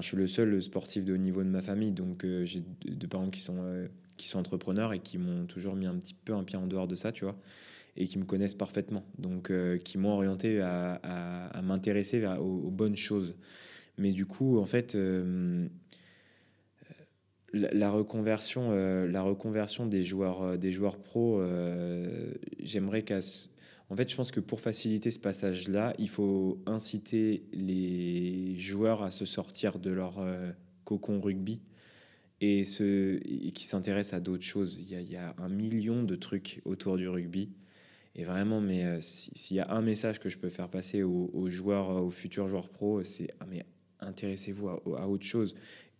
je suis le seul sportif de haut niveau de ma famille, donc euh, j'ai deux parents qui sont, euh, qui sont entrepreneurs et qui m'ont toujours mis un petit peu un pied en dehors de ça, tu vois, et qui me connaissent parfaitement, donc euh, qui m'ont orienté à, m'intéresser aux, bonnes choses. Mais du coup, en fait, la, reconversion, la reconversion des joueurs, des joueurs pros, j'aimerais qu'à en fait, je pense que pour faciliter ce passage-là, il faut inciter les joueurs à se sortir de leur euh, cocon rugby et, qui s'intéressent à d'autres choses. Il y, a, un million de trucs autour du rugby. Et vraiment, mais euh, s'il y a un message que je peux faire passer aux, joueurs, aux futurs joueurs pro, c'est ah, mais intéressez-vous à, autre chose.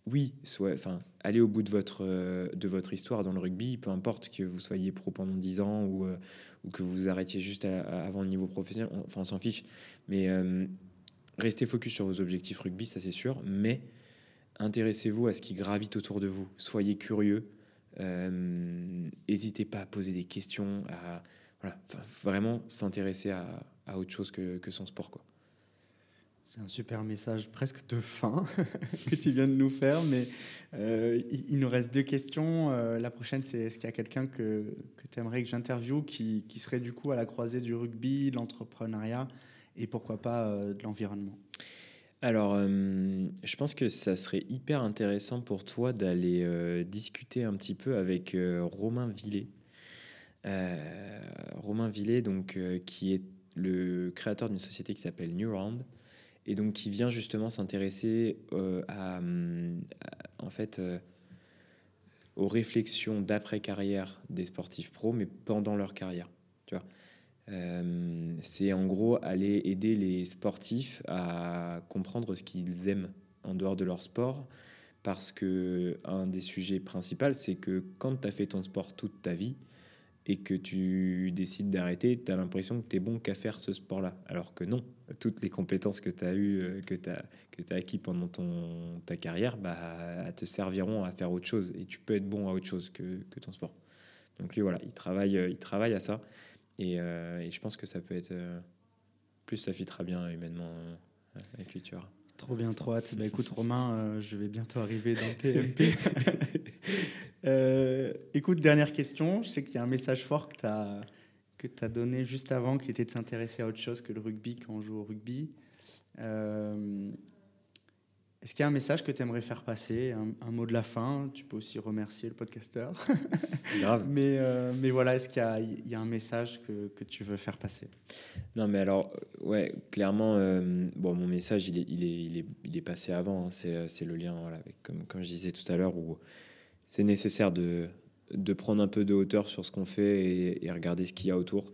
Oui, soit, enfin, allez au bout de votre, euh, de votre histoire dans le rugby, peu importe que vous soyez pro pendant 10 ans ou, ou que vous arrêtiez juste avant le niveau professionnel, enfin on s'en fiche. Mais euh, restez focus sur vos objectifs rugby, ça c'est sûr, mais intéressez-vous à ce qui gravite autour de vous. Soyez curieux, n'hésitez euh, pas à poser des questions, à voilà, vraiment s'intéresser à, à, autre chose que, que son sport. Quoi. C'est un super message presque de fin (laughs) que tu viens de nous faire, mais euh, il, nous reste deux questions. Euh, la prochaine, c'est est-ce qu'il y a quelqu'un que, que tu aimerais que j'interviewe qui, qui, serait du coup à la croisée du rugby, l'entrepreneuriat et pourquoi pas euh, de l'environnement? Alors, je pense que ça serait hyper intéressant pour toi d'aller discuter un petit peu avec Romain Villet. Romain Villet, donc, qui est le créateur d'une société qui s'appelle New Round et donc qui vient justement s'intéresser euh, à, en fait euh, aux réflexions d'après carrière des sportifs pros, mais pendant leur carrière. Tu vois, euh, c'est en gros aller aider les sportifs à comprendre ce qu'ils aiment en dehors de leur sport, parce que un des sujets principaux, c'est que quand tu as fait ton sport toute ta vie, et que tu décides d'arrêter, tu as l'impression que tu es bon qu'à faire ce sport-là. Alors que non, toutes les compétences que tu as eues, euh, que tu as, que as acquis pendant ton, ta carrière, bah, te serviront à faire autre chose. Et tu peux être bon à autre chose que, que ton sport. Donc lui, voilà, il travaille, euh, il travaille à ça. Et, euh, et je pense que ça peut être... plus ça fitera bien humainement avec lui, tu vois. Trop bien, trop hâte. Bah, écoute, (laughs) Romain, je vais bientôt arriver dans TMP. (laughs) Euh, écoute, dernière question. Je sais qu'il y a un message fort que tu as, que as donné juste avant qui était de s'intéresser à autre chose que le rugby quand on joue au rugby. Euh, est-ce qu'il y a un message que tu aimerais faire passer, un, mot de la fin? Tu peux aussi remercier le podcasteur. (laughs) Grave. mais, euh, mais voilà, est-ce qu'il y, y, a un message que, que, tu veux faire passer? Non, mais alors, ouais, clairement, bon, mon message, il est, il est, il est, il est passé avant. Hein. c'est, le lien, voilà, avec, comme, comme je disais tout à l'heure, où c'est nécessaire de, de prendre un peu de hauteur sur ce qu'on fait et, regarder ce qu'il y a autour.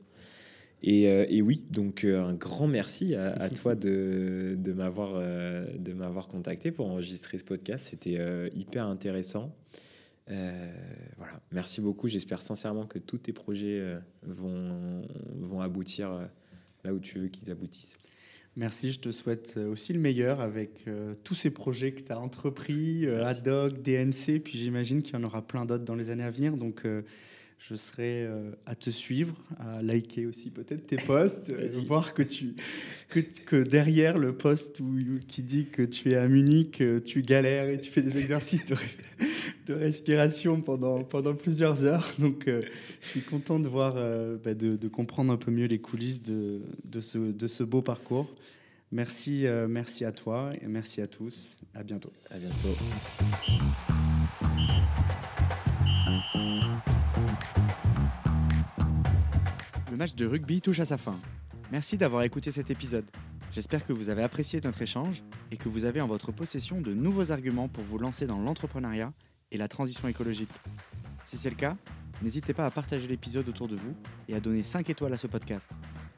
Et, euh, et, oui, donc euh, un grand merci à, (laughs) toi de, de m'avoir euh, de m'avoir contacté pour enregistrer ce podcast. C'était hyper intéressant. voilà, merci beaucoup. J'espère sincèrement que tous tes projets vont, vont aboutir là où tu veux qu'ils aboutissent. Merci, je te souhaite euh, aussi le meilleur avec euh, tous ces projets que tu as entrepris, euh, Adoc, DNC, puis j'imagine qu'il y en aura plein d'autres dans les années à venir. Donc je serai à te suivre, à liker aussi peut-être tes posts, voir que, tu, que, que, derrière le post où, qui dit que tu es à Munich, tu galères et tu fais des exercices de, (laughs) de respiration pendant, pendant plusieurs heures. Donc je suis content de voir, bah, de, de, comprendre un peu mieux les coulisses de, de, ce, de ce beau parcours. Merci, euh, merci à toi et merci à tous. À bientôt. À bientôt. Match de rugby touche à sa fin. Merci d'avoir écouté cet épisode. J'espère que vous avez apprécié notre échange et que vous avez en votre possession de nouveaux arguments pour vous lancer dans l'entrepreneuriat et la transition écologique. Si c'est le cas, n'hésitez pas à partager l'épisode autour de vous et à donner 5 étoiles à ce podcast,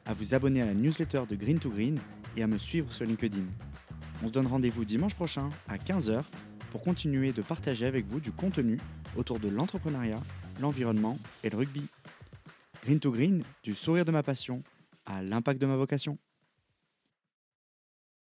à vous abonner à la newsletter de Green to Green et à me suivre sur LinkedIn. On se donne rendez-vous dimanche prochain à 15h pour continuer de partager avec vous du contenu autour de l'entrepreneuriat, l'environnement et le rugby. Green to Green, du sourire de ma passion à l'impact de ma vocation.